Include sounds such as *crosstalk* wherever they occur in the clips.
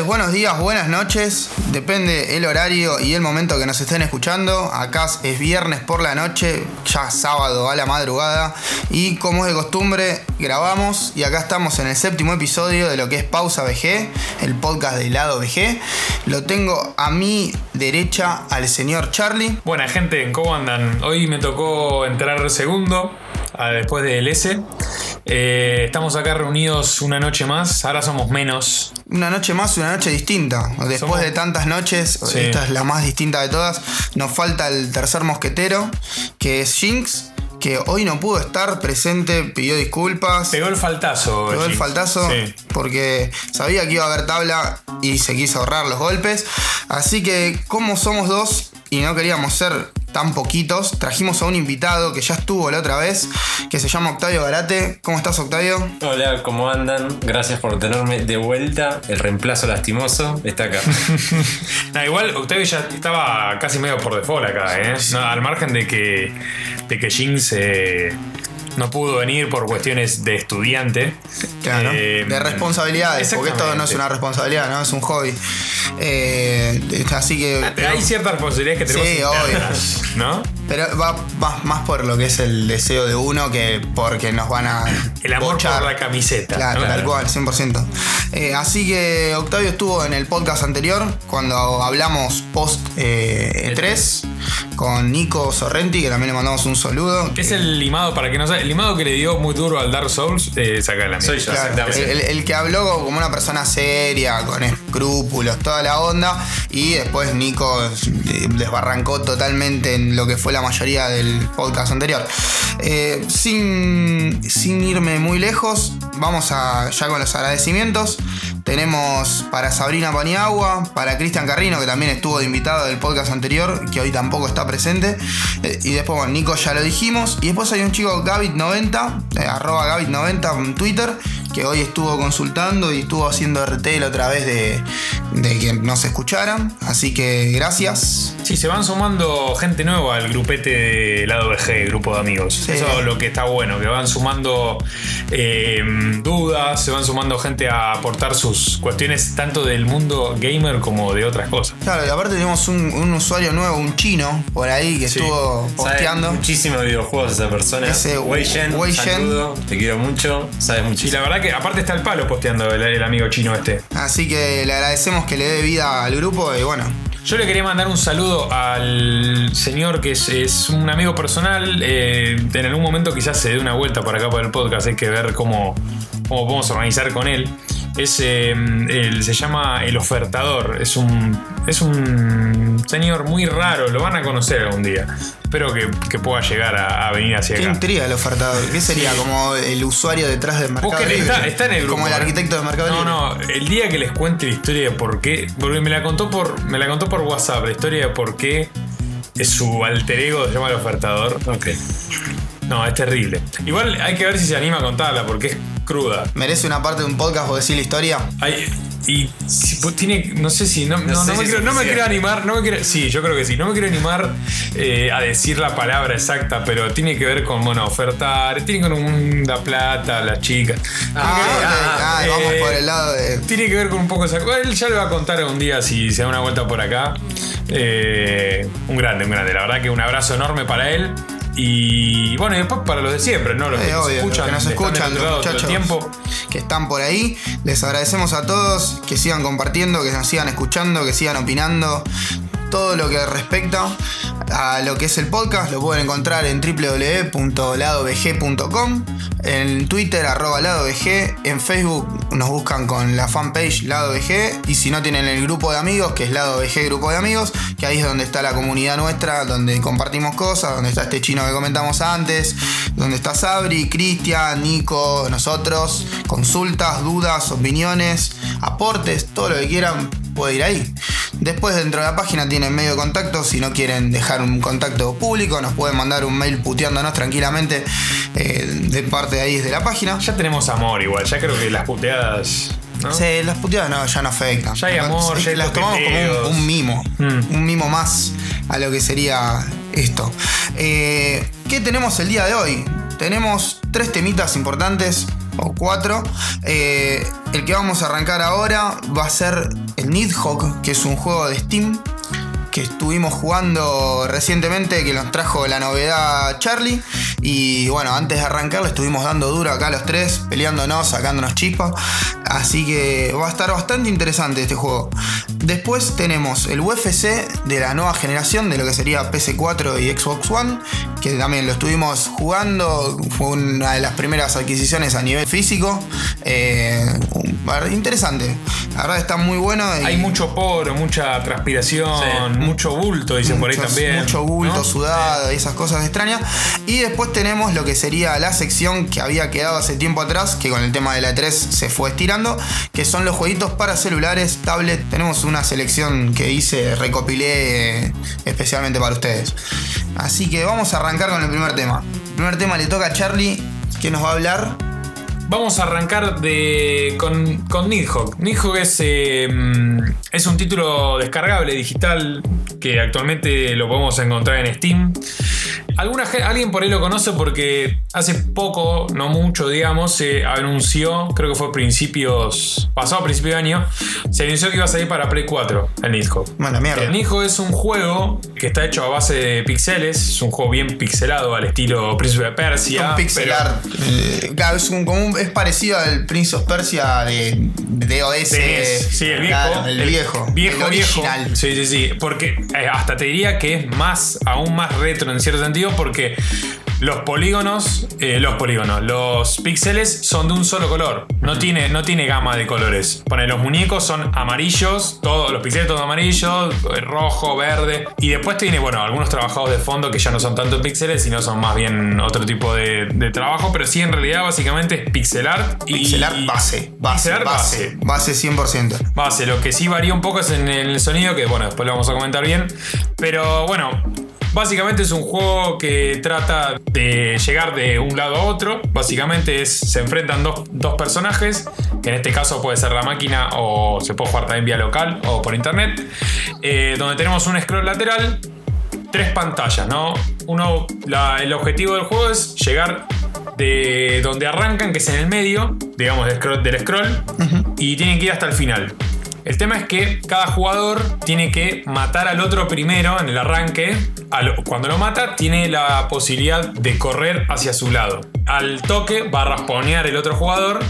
Buenos días, buenas noches. Depende el horario y el momento que nos estén escuchando. Acá es viernes por la noche, ya sábado a la madrugada. Y como es de costumbre, grabamos y acá estamos en el séptimo episodio de lo que es Pausa VG, el podcast del lado VG. Lo tengo a mi derecha al señor Charlie. Buena gente, ¿cómo andan? Hoy me tocó entrar segundo ah, después del S. Eh, estamos acá reunidos una noche más, ahora somos menos. Una noche más, una noche distinta. Después Somos- de tantas noches, Sí. esta es la más distinta de todas. Nos falta el tercer mosquetero, que es Jinx, que hoy no pudo estar presente, pidió disculpas. Pegó el faltazo. Pegó el faltazo Sí. porque sabía que iba a haber tabla y se quiso ahorrar los golpes. Así que, como somos dos y no queríamos ser tan poquitos, trajimos a un invitado que ya estuvo la otra vez, que se llama Octavio Garate. ¿Cómo estás, Octavio? Hola, ¿cómo andan? Gracias por tenerme de vuelta. El reemplazo lastimoso está acá. *laughs* Nah, igual Octavio ya estaba casi medio por default acá, ¿eh? No, al margen de que, de que Jinx eh, no pudo venir por cuestiones de estudiante. Claro, Eh, de responsabilidades, porque esto no es una responsabilidad, ¿no? Es un hobby. Eh, así que. Hay ciertas responsabilidades que tenemos Sí, obvio. internas, ¿no? Pero va más, más por lo que es el deseo de uno que porque nos van a. El amor bochar. por la camiseta. Claro, tal cual, 100%. Eh, así que Octavio estuvo en el podcast anterior, cuando hablamos post eh, E3, con Nico Sorrenti, que también le mandamos un saludo. Es el limado, para que no sabe, el limado que le dio muy duro al Dark Souls, eh, saca la Soy mierda. yo. Claro, Exactamente. el, el que habló como una persona seria, con escrúpulos, toda la onda, y después Nico eh, desbarrancó totalmente en lo que fue la mayoría del podcast anterior. Eh, sin, sin irme muy lejos, vamos a ya con los agradecimientos. Tenemos para Sabrina Paniagua, para Cristian Carrino, que también estuvo de invitado del podcast anterior, que hoy tampoco está presente. Eh, y después, bueno, Nico ya lo dijimos. Y después hay un chico, Gavit90, eh, arroba Gavit90 en Twitter, que hoy estuvo consultando y estuvo haciendo RT otra vez de, de que nos escucharan. Así que gracias. Sí, se van sumando gente nueva al grupete de lado VG, grupo de amigos. Sí. Eso es lo que está bueno, que van sumando eh, dudas, se van sumando gente a aportar sus cuestiones tanto del mundo gamer como de otras cosas. Claro, y aparte tenemos un, un usuario nuevo, un chino, por ahí, que Sí. estuvo posteando. muchísimo de videojuegos esa persona. Ese Wei Shen, Wei Shen. saludo, Te quiero mucho. Sabes Y muchísimo. la verdad que aparte está el palo posteando el, el amigo chino este. Así que le agradecemos que le dé vida al grupo y bueno, Yo le quería mandar un saludo al señor que es, es un amigo personal. eh, en algún momento quizás se dé una vuelta por acá por el podcast. Hay que ver cómo, cómo podemos organizar con él. Es, eh, él se llama El Ofertador. Es un, es un señor muy raro. Lo van a conocer algún día. Espero que, que pueda llegar a, a venir hacia qué acá. intriga el ofertador. ¿Qué sería? Como el usuario detrás del mercado Busquen, Libre. está, está en el grupo. Como el ¿eh? arquitecto de mercado No, no, el día que les cuente la historia de por qué. Porque me la contó por. Me la contó por WhatsApp, la historia de por qué es su alter ego se llama el ofertador. Ok. No, es terrible. Igual hay que ver si se anima a contarla, porque es cruda. ¿Merece una parte de un podcast o decir la historia? Hay- y si, pues, tiene. No sé si. No, no, sé no me, si quiero, no me suficiente. quiero animar. No me quiero, sí, yo creo que sí. No me quiero animar eh, a decir la palabra exacta, pero tiene que ver con, bueno, ofertar. Tiene con un, la plata, las chicas. Ah, ok. Ah, vamos eh, por el lado de. Tiene que ver con un poco esa cosa. Él ya le va a contar un día si se da una vuelta por acá. Eh, un grande, un grande. La verdad que un abrazo enorme para él. Y bueno, y después para los de siempre, ¿no? Los Eh, que nos obvio, escuchan, que nos escuchan, los muchachos tiempo. que están por ahí. Les agradecemos a todos que sigan compartiendo, que nos sigan escuchando, que sigan opinando. Todo lo que respecta a lo que es el podcast lo pueden encontrar en www.ladovg.com, en Twitter arroba ladovg, en Facebook nos buscan con la fanpage ladovg y si no tienen el grupo de amigos que es ladovg grupo de amigos, que ahí es donde está la comunidad nuestra, donde compartimos cosas, donde está este chino que comentamos antes, donde está Sabri, Cristian, Nico, nosotros, consultas, dudas, opiniones, aportes, todo lo que quieran puede ir ahí. Después dentro de la página tienen medio de contacto, si no quieren dejar un contacto público, nos pueden mandar un mail puteándonos tranquilamente eh, de parte de ahí desde la página. Ya tenemos amor igual, ya creo que las puteadas. ¿no? Sí, las puteadas no, ya no afectan. Ya hay amor, Sí, ya hay las tomamos como un mimo. Mm. Un mimo más a lo que sería esto. Eh, ¿Qué tenemos el día de hoy? Tenemos tres temitas importantes o 4. Eh, el que vamos a arrancar ahora va a ser el Nidhogg, que es un juego de Steam que estuvimos jugando recientemente, que nos trajo la novedad Charlie. Y bueno, antes de arrancar le estuvimos dando duro acá los tres, peleándonos, sacándonos chispas. Así que va a estar bastante interesante este juego. Después tenemos el UFC de la nueva generación, de lo que sería PS4 y Xbox One, que también lo estuvimos jugando. Fue una de las primeras adquisiciones a nivel físico. Eh, interesante. La verdad está muy bueno. Hay mucho poro, mucha transpiración, mucho bulto, dicen por ahí también. Mucho bulto, sudado y esas cosas extrañas. Y después tenemos lo que sería la sección que había quedado hace tiempo atrás, que con el tema de la 3 se fue estirando, que son los jueguitos para celulares, tablet. Tenemos una selección que hice, recopilé eh, especialmente para ustedes. Así que vamos a arrancar con el primer tema. El primer tema le toca a Charlie, que nos va a hablar Vamos a arrancar de, con, con Nidhogg. Nidhogg es, eh, es un título descargable digital que actualmente lo podemos encontrar en Steam. Alguna, alguien por ahí lo conoce porque hace poco, no mucho, digamos, se anunció, creo que fue principios, pasado a principio de año, se anunció que iba a salir para Play 4 el Nidhogg. Bueno, mierda. El Nidhogg es un juego que está hecho a base de pixeles, es un juego bien pixelado al estilo Príncipe de Persia. Un pixelar. Eh, es, un, es parecido al Prince of Persia de, de OS. sí, el viejo. el, viejo. Viejo, original. Sí, sí, sí. Porque eh, hasta te diría que es más, aún más retro en cierto sentido porque los polígonos, eh, los polígonos, los píxeles son de un solo color. No tiene, no tiene gama de colores. Pone, los muñecos son amarillos, todos los píxeles todos amarillos, eh, rojo, verde. Y después tiene, bueno, algunos trabajados de fondo que ya no son tanto píxeles, sino son más bien otro tipo de, trabajo. Pero sí, en realidad, básicamente es pixelar y. Pixelar base. Base. base. Base 100%. Base. Lo que sí varía un poco es en el sonido, que bueno, después lo vamos a comentar bien. Pero bueno, Básicamente es un juego que trata de llegar de un lado a otro. Básicamente es, se enfrentan dos, personajes, que en este caso puede ser la máquina o se puede jugar también vía local o por internet, eh, donde tenemos un scroll lateral, tres pantallas, ¿no? Uno, el objetivo del juego es llegar de donde arrancan, que es en el medio, digamos, del scroll, del scroll y tienen que ir hasta el final. El tema es que cada jugador tiene que matar al otro primero en el arranque. Cuando lo mata, tiene la posibilidad de correr hacia su lado. Al toque va a rasponear el otro jugador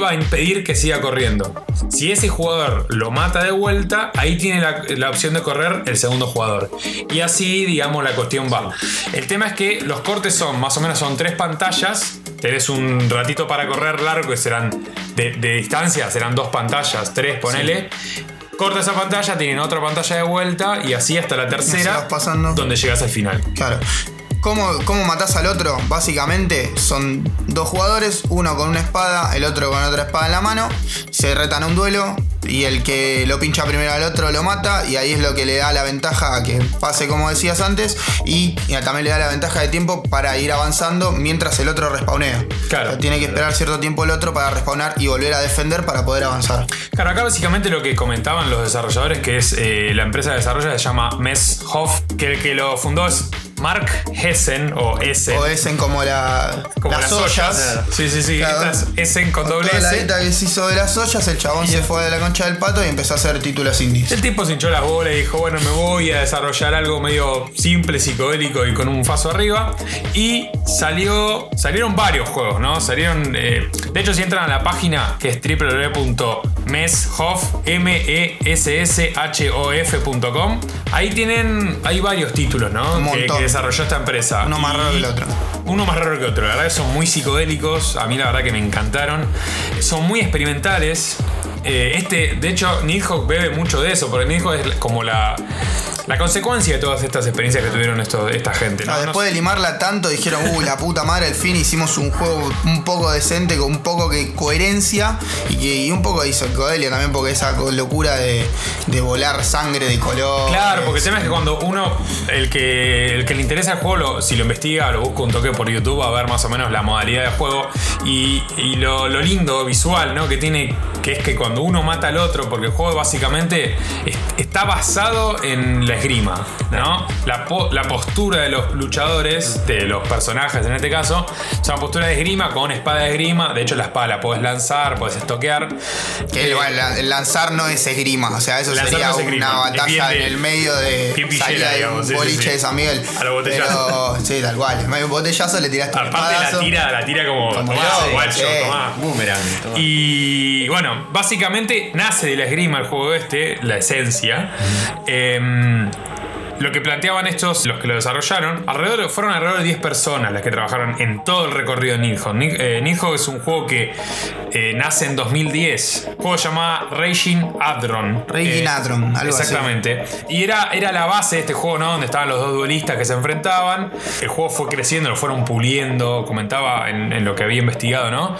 va a impedir que siga corriendo. Si ese jugador lo mata de vuelta, ahí tiene la, opción de correr el segundo jugador. Y así, digamos, la cuestión va. El tema es que los cortes son, más o menos, son tres pantallas. Tenés un ratito para correr largo, que serán de, distancia, serán dos pantallas, tres, ponele. Corta esa pantalla, tienen otra pantalla de vuelta y así hasta la tercera, pasando. donde llegas al final. Claro. ¿Cómo, ¿Cómo matás al otro? Básicamente son dos jugadores, uno con una espada, el otro con otra espada en la mano. Se retan a un duelo y el que lo pincha primero al otro lo mata y ahí es lo que le da la ventaja a que pase como decías antes y, también le da la ventaja de tiempo para ir avanzando mientras el otro respawnea. Claro. tiene que esperar cierto tiempo el otro para respawnar y volver a defender para poder avanzar. Claro, acá básicamente lo que comentaban los desarrolladores, que es eh, la empresa de desarrollo se llama Messhoff, que el que lo fundó es Mark Hessen o Essen. O Essen como, la, como las, ollas. Sí, sí, sí. Estas Essen con doble S. La que se hizo de las ollas, el chabón se fue de la concha del pato y empezó a hacer títulos indies. El tipo se hinchó las bolas y dijo, bueno, me voy a desarrollar algo medio simple, psicodélico y con un faso arriba. Y salió, salieron varios juegos, ¿no? Salieron, eh, de hecho, si entran a la página que es www.messhoff, m e s s h o f.com, ahí tienen, hay varios títulos, ¿no? Un montón desarrolló esta empresa. Uno más raro que el otro. Uno más raro que otro. La verdad que son muy psicodélicos. A mí la verdad que me encantaron. Son muy experimentales. Eh, este, de hecho, Nidhogg bebe mucho de eso, porque Nidhogg es como la, la consecuencia de todas estas experiencias que tuvieron esta gente. Ah, después de limarla tanto, dijeron, uy, la puta madre, al fin hicimos un juego un poco decente, con un poco de coherencia y, un poco de psicodelia también, porque esa locura de, volar sangre de color. Claro, porque el tema es que cuando uno, el que, el que le interesa el juego, si lo investiga, lo busca un toque por YouTube, a ver más o menos la modalidad de juego y, lo, lo lindo visual, ¿no? Que tiene, que es que cuando cuando uno mata al otro, porque el juego básicamente es- está basado en la esgrima, ¿no? La, po- la postura de los luchadores, de los personajes en este caso, es una postura de esgrima con espada de esgrima. De hecho, la espada la podés lanzar, podés estoquear. Que Eh, el lanzar no es esgrima, o sea, eso sería no es una batalla de- en el medio de pillera, salida de digamos, un sí, sí, boliche sí. de San Miguel. A lo botellazo. Pero, sí, tal cual. Un botellazo le tiraste Aparte la tira, la tira como, Como tomá, loco, guacho, sí. tomá. Boomerang. toma. Y bueno, básicamente nace de la esgrima el juego este, la esencia. Lo que planteaban estos, los que lo desarrollaron, alrededor, fueron alrededor de 10 personas las que trabajaron en todo el recorrido de Nidhogg. Ni- eh, Nidhogg es un juego que eh, nace en 2010. Un juego llamado Raging Adron. Raging Adron, algo así. Exactamente. Y era, era la base de este juego, ¿no? Donde estaban los dos duelistas que se enfrentaban. El juego fue creciendo, lo fueron puliendo. Comentaba en, en lo que había investigado, ¿no?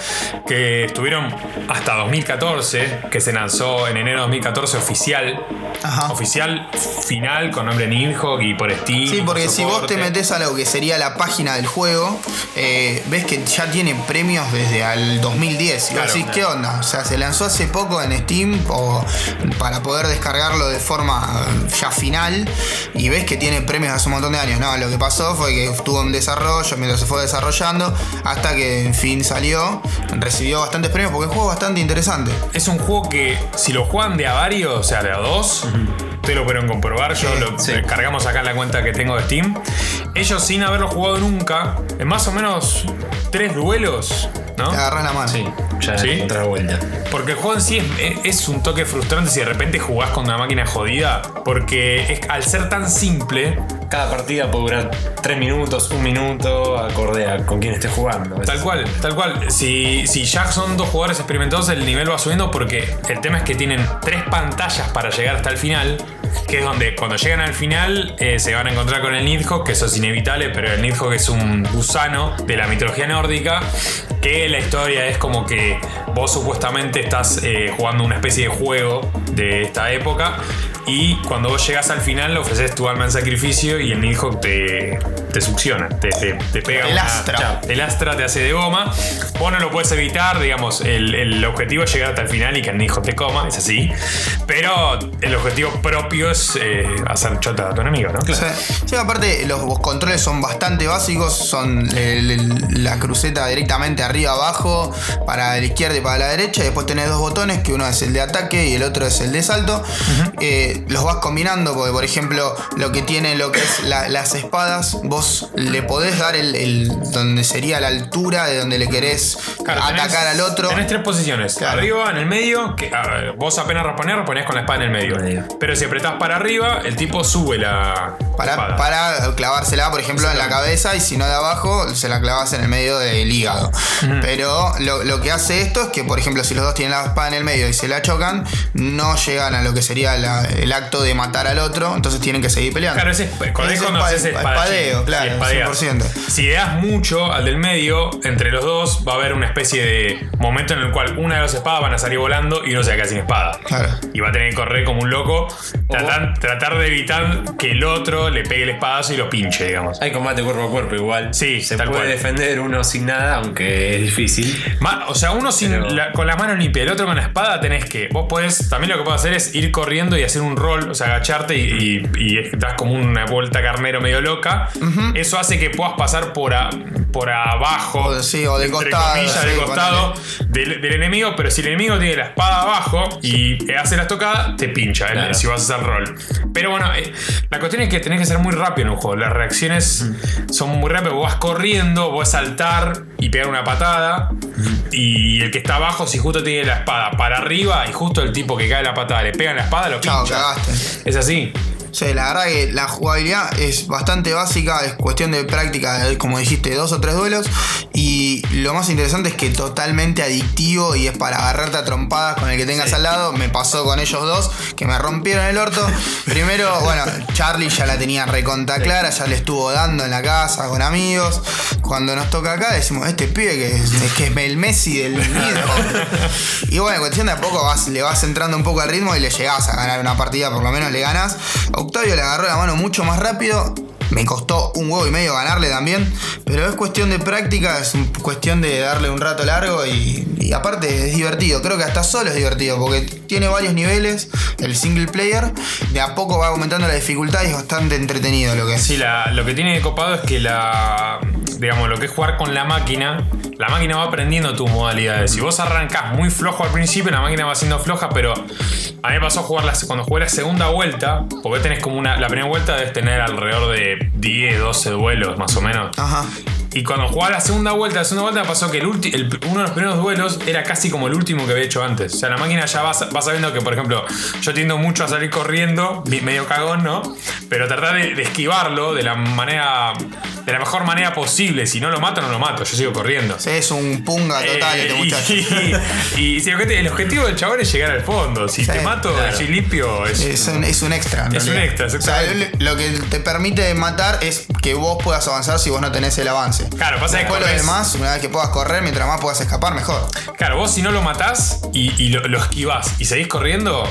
Que estuvieron hasta 2014, que se lanzó en enero de 2014 oficial. Ajá. Oficial final con nombre Nidhogg y por Steam. Sí, porque si vos te metes a lo que sería la página del juego, eh, ves que ya tiene premios desde el 2010. Y Claro. decís, ¿qué onda? O sea, se lanzó hace poco en Steam o para poder descargarlo de forma eh, ya final y ves que tiene premios hace un montón de años. No, lo que pasó fue que estuvo en desarrollo mientras se fue desarrollando hasta que en fin salió. Recibió bastantes premios porque el juego es bastante interesante. Es un juego que si lo juegan de a varios, o sea, de a dos, ustedes lo pudieron comprobar, yo lo sí. cargamos acá en la cuenta que tengo de Steam. Ellos sin haberlo jugado nunca, en más o menos tres duelos, ¿no? Te agarras la mano. Sí, ya ¿Sí? otra vuelta. Porque el juego en sí es, es un toque frustrante si de repente jugás con una máquina jodida, porque es- al ser tan simple, Cada partida puede durar 3 minutos, un minuto, acorde a con quién estés jugando. Tal cual, tal cual. Si, si ya son dos jugadores experimentados, el nivel va subiendo porque el tema es que tienen tres pantallas para llegar hasta el final. Que es donde cuando llegan al final eh, se van a encontrar con el Nidhogg, que eso es inevitable, pero el Nidhogg es un gusano de la mitología nórdica. Que la historia es como que vos supuestamente estás eh, jugando una especie de juego de esta época. Y cuando vos llegas al final, le ofreces tu alma en sacrificio y el Nidhogg te, te succiona, te, te, te pega lastra. Chao. El Astra te hace de goma. Vos no lo puedes evitar, digamos. El, el objetivo es llegar hasta el final y que el hijo te coma, es así. Pero el objetivo propio es eh, hacer chota a tu enemigo, ¿no? Sí, sí, aparte los, los controles son bastante básicos, son el- el- la cruceta directamente arriba abajo, para la izquierda y para la derecha, y después tenés dos botones, que uno es el de ataque y el otro es el de salto. Eh, los vas combinando, porque por ejemplo, lo que tiene lo que es la- las espadas, vos le podés dar el, el- donde sería la altura de donde le querés Claro, tenés- atacar al otro. Tenés tres posiciones. Claro. Arriba, en el medio, que ver, vos apenas reponés, reponés con la espada en el medio. Medio. Pero si apretás para arriba, el tipo sube la Para, espada. para clavársela, por ejemplo, en la cabeza y si no de abajo, se la clavas en el medio del hígado. Pero lo, lo que hace esto es que, por ejemplo, si los dos tienen la espada en el medio y se la chocan, no llegan a lo que sería la- el acto de matar al otro, entonces tienen que seguir peleando. Claro, ese es, con Ese eso no espa- haces espadachín. espadeo, claro, Sí, espadeas. 100%. Si le das mucho al del medio, entre los dos va a haber una especie de momento en el cual una de las espadas van a salir volando y uno se va a quedar sin espada. Claro. Y va a tener que correr como un loco, tratar, tratar de evitar que el otro le pegue el espadazo y lo pinche, digamos. Hay combate cuerpo a cuerpo igual. Sí, se tal puede cual. defender uno sin nada, aunque es difícil. Ma- o sea, uno sin Pero- la- con las manos limpias, el otro con la espada, tenés que. Vos podés. También lo que puedes hacer es ir corriendo y hacer un roll, o sea, agacharte y, y, y das como una vuelta carnero medio loca. Eso hace que puedas pasar por, a- por abajo. O de- sí, o de entre costado, comillas, sí, de costado del, del enemigo, pero si el enemigo tiene la espada abajo y hace la estocada, te pincha, eh, si vas a hacer roll. Pero bueno, eh, la cuestión es que tenés que ser muy rápido en un juego. Las reacciones son muy rápidas. Vos vas corriendo, vos saltar y pegar una patada. Y el que está abajo, si justo tiene la espada para arriba y justo el tipo que cae la patada le pega en la espada, lo Chao, pincha. cagaste. Es así. Sí, la verdad que la jugabilidad es bastante básica, es cuestión de práctica, como dijiste, dos o tres duelos. Y lo más interesante es que totalmente adictivo y es para agarrarte a trompadas con el que tengas al lado. Me pasó con ellos dos, que me rompieron el orto. *laughs* Primero, bueno, Charlie ya la tenía reconta clara, ya le estuvo dando en la casa con amigos. Cuando nos toca acá decimos, este pibe que es, es que es el Messi del *laughs* nido. y bueno, en cuestión de a poco vas, le vas entrando un poco al ritmo y le llegás a ganar una partida, por lo menos le ganas. Octavio le agarró la mano mucho más rápido. Me costó un huevo y medio ganarle también. Pero es cuestión de práctica, es cuestión de darle un rato largo y, aparte es divertido. Creo que hasta solo es divertido porque tiene varios niveles, el single player. De a poco va aumentando la dificultad y es bastante entretenido lo que. Sí, la- lo que tiene de copado es que la. Digamos, lo que es jugar con la máquina, la máquina va aprendiendo tus modalidades. Si vos arrancás muy flojo al principio, la máquina va siendo floja, pero a mí me pasó a jugar la- cuando jugué la segunda vuelta, porque tenés como una. La primera vuelta debes tener alrededor de 10, 12 duelos más o menos. Ajá. Y cuando jugaba la segunda vuelta, la segunda vuelta pasó que el uno de los primeros duelos era casi como el último que había hecho antes. O sea, la máquina ya va, va sabiendo que, por ejemplo, yo tiendo mucho a salir corriendo, medio cagón, ¿no? Pero tratar de, de esquivarlo de la manera. De la mejor manera posible. Si no lo mato, no lo mato. Yo sigo corriendo. Sí, es un punga total Eh, este y- muchacho. *laughs* Y, el objetivo- el objetivo del chabón es llegar al fondo. Si Sí, te mato claro. así limpio, es. Es un, es un extra. Es un extra, O sea, lo lo que te permite matar es que vos puedas avanzar si vos no tenés el avance. Claro, pasa que Después lo corres- demás, una vez que puedas correr, mientras más puedas escapar, mejor. Claro, vos si no lo matás y, y lo, lo esquivás y seguís corriendo,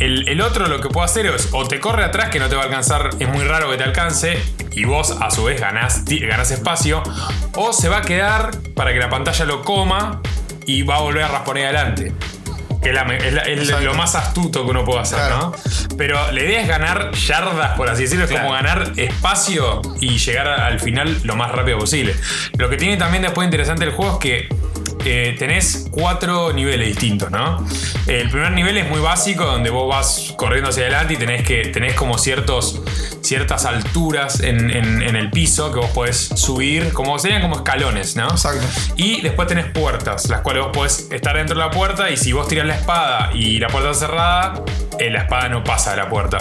el, el otro lo que puede hacer es o te corre atrás que no te va a alcanzar, es muy raro que te alcance, y vos a su vez ganás, ganás espacio, o se va a quedar para que la pantalla lo coma y va a volver a rasponear adelante. Que es, la me- es la- es Exacto. lo más astuto que uno puede hacer, Claro. ¿no? Pero la idea es ganar yardas, por así decirlo, es como ganar espacio y llegar al final lo más rápido posible. Lo que tiene también después interesante el juego es que eh, tenés cuatro niveles distintos, ¿no? El primer nivel es muy básico, donde vos vas corriendo hacia adelante y tenés que tenés como ciertos ciertas alturas en, en- en el piso que vos podés subir, como serían como escalones, ¿no? Exacto. Y después tenés puertas, las cuales vos podés estar dentro de la puerta y si vos tirás la espada y la puerta está cerrada, eh, la espada no pasa de la puerta.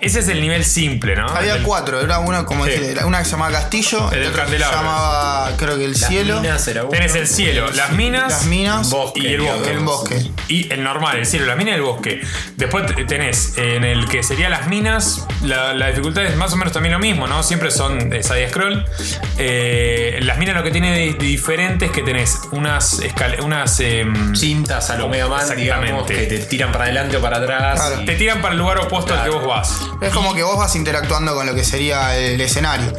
Ese es el nivel simple, ¿no? Había El- cuatro, era uno como Sí. decir, era una que se llamaba Castillo, El el que se candelabro. llamaba, creo que el Las cielo, minas era uno. Tenés el cielo, las minas, las minas Bosque, y el bosque. el bosque. Y el normal, el cielo, las minas y el bosque. Después te- tenés en el que sería las minas, la, la dificultad es más o menos también lo mismo, ¿no? Siempre son de side scroll. Eh, las minas lo que tiene de, de diferente es que tenés unas unas em, Cintas a lo Mega Man, digamos, que te tiran para adelante o para atrás. Claro. y- te tiran para el lugar opuesto al que vos vas. Es como que vos vas interactuando con lo que sería el escenario.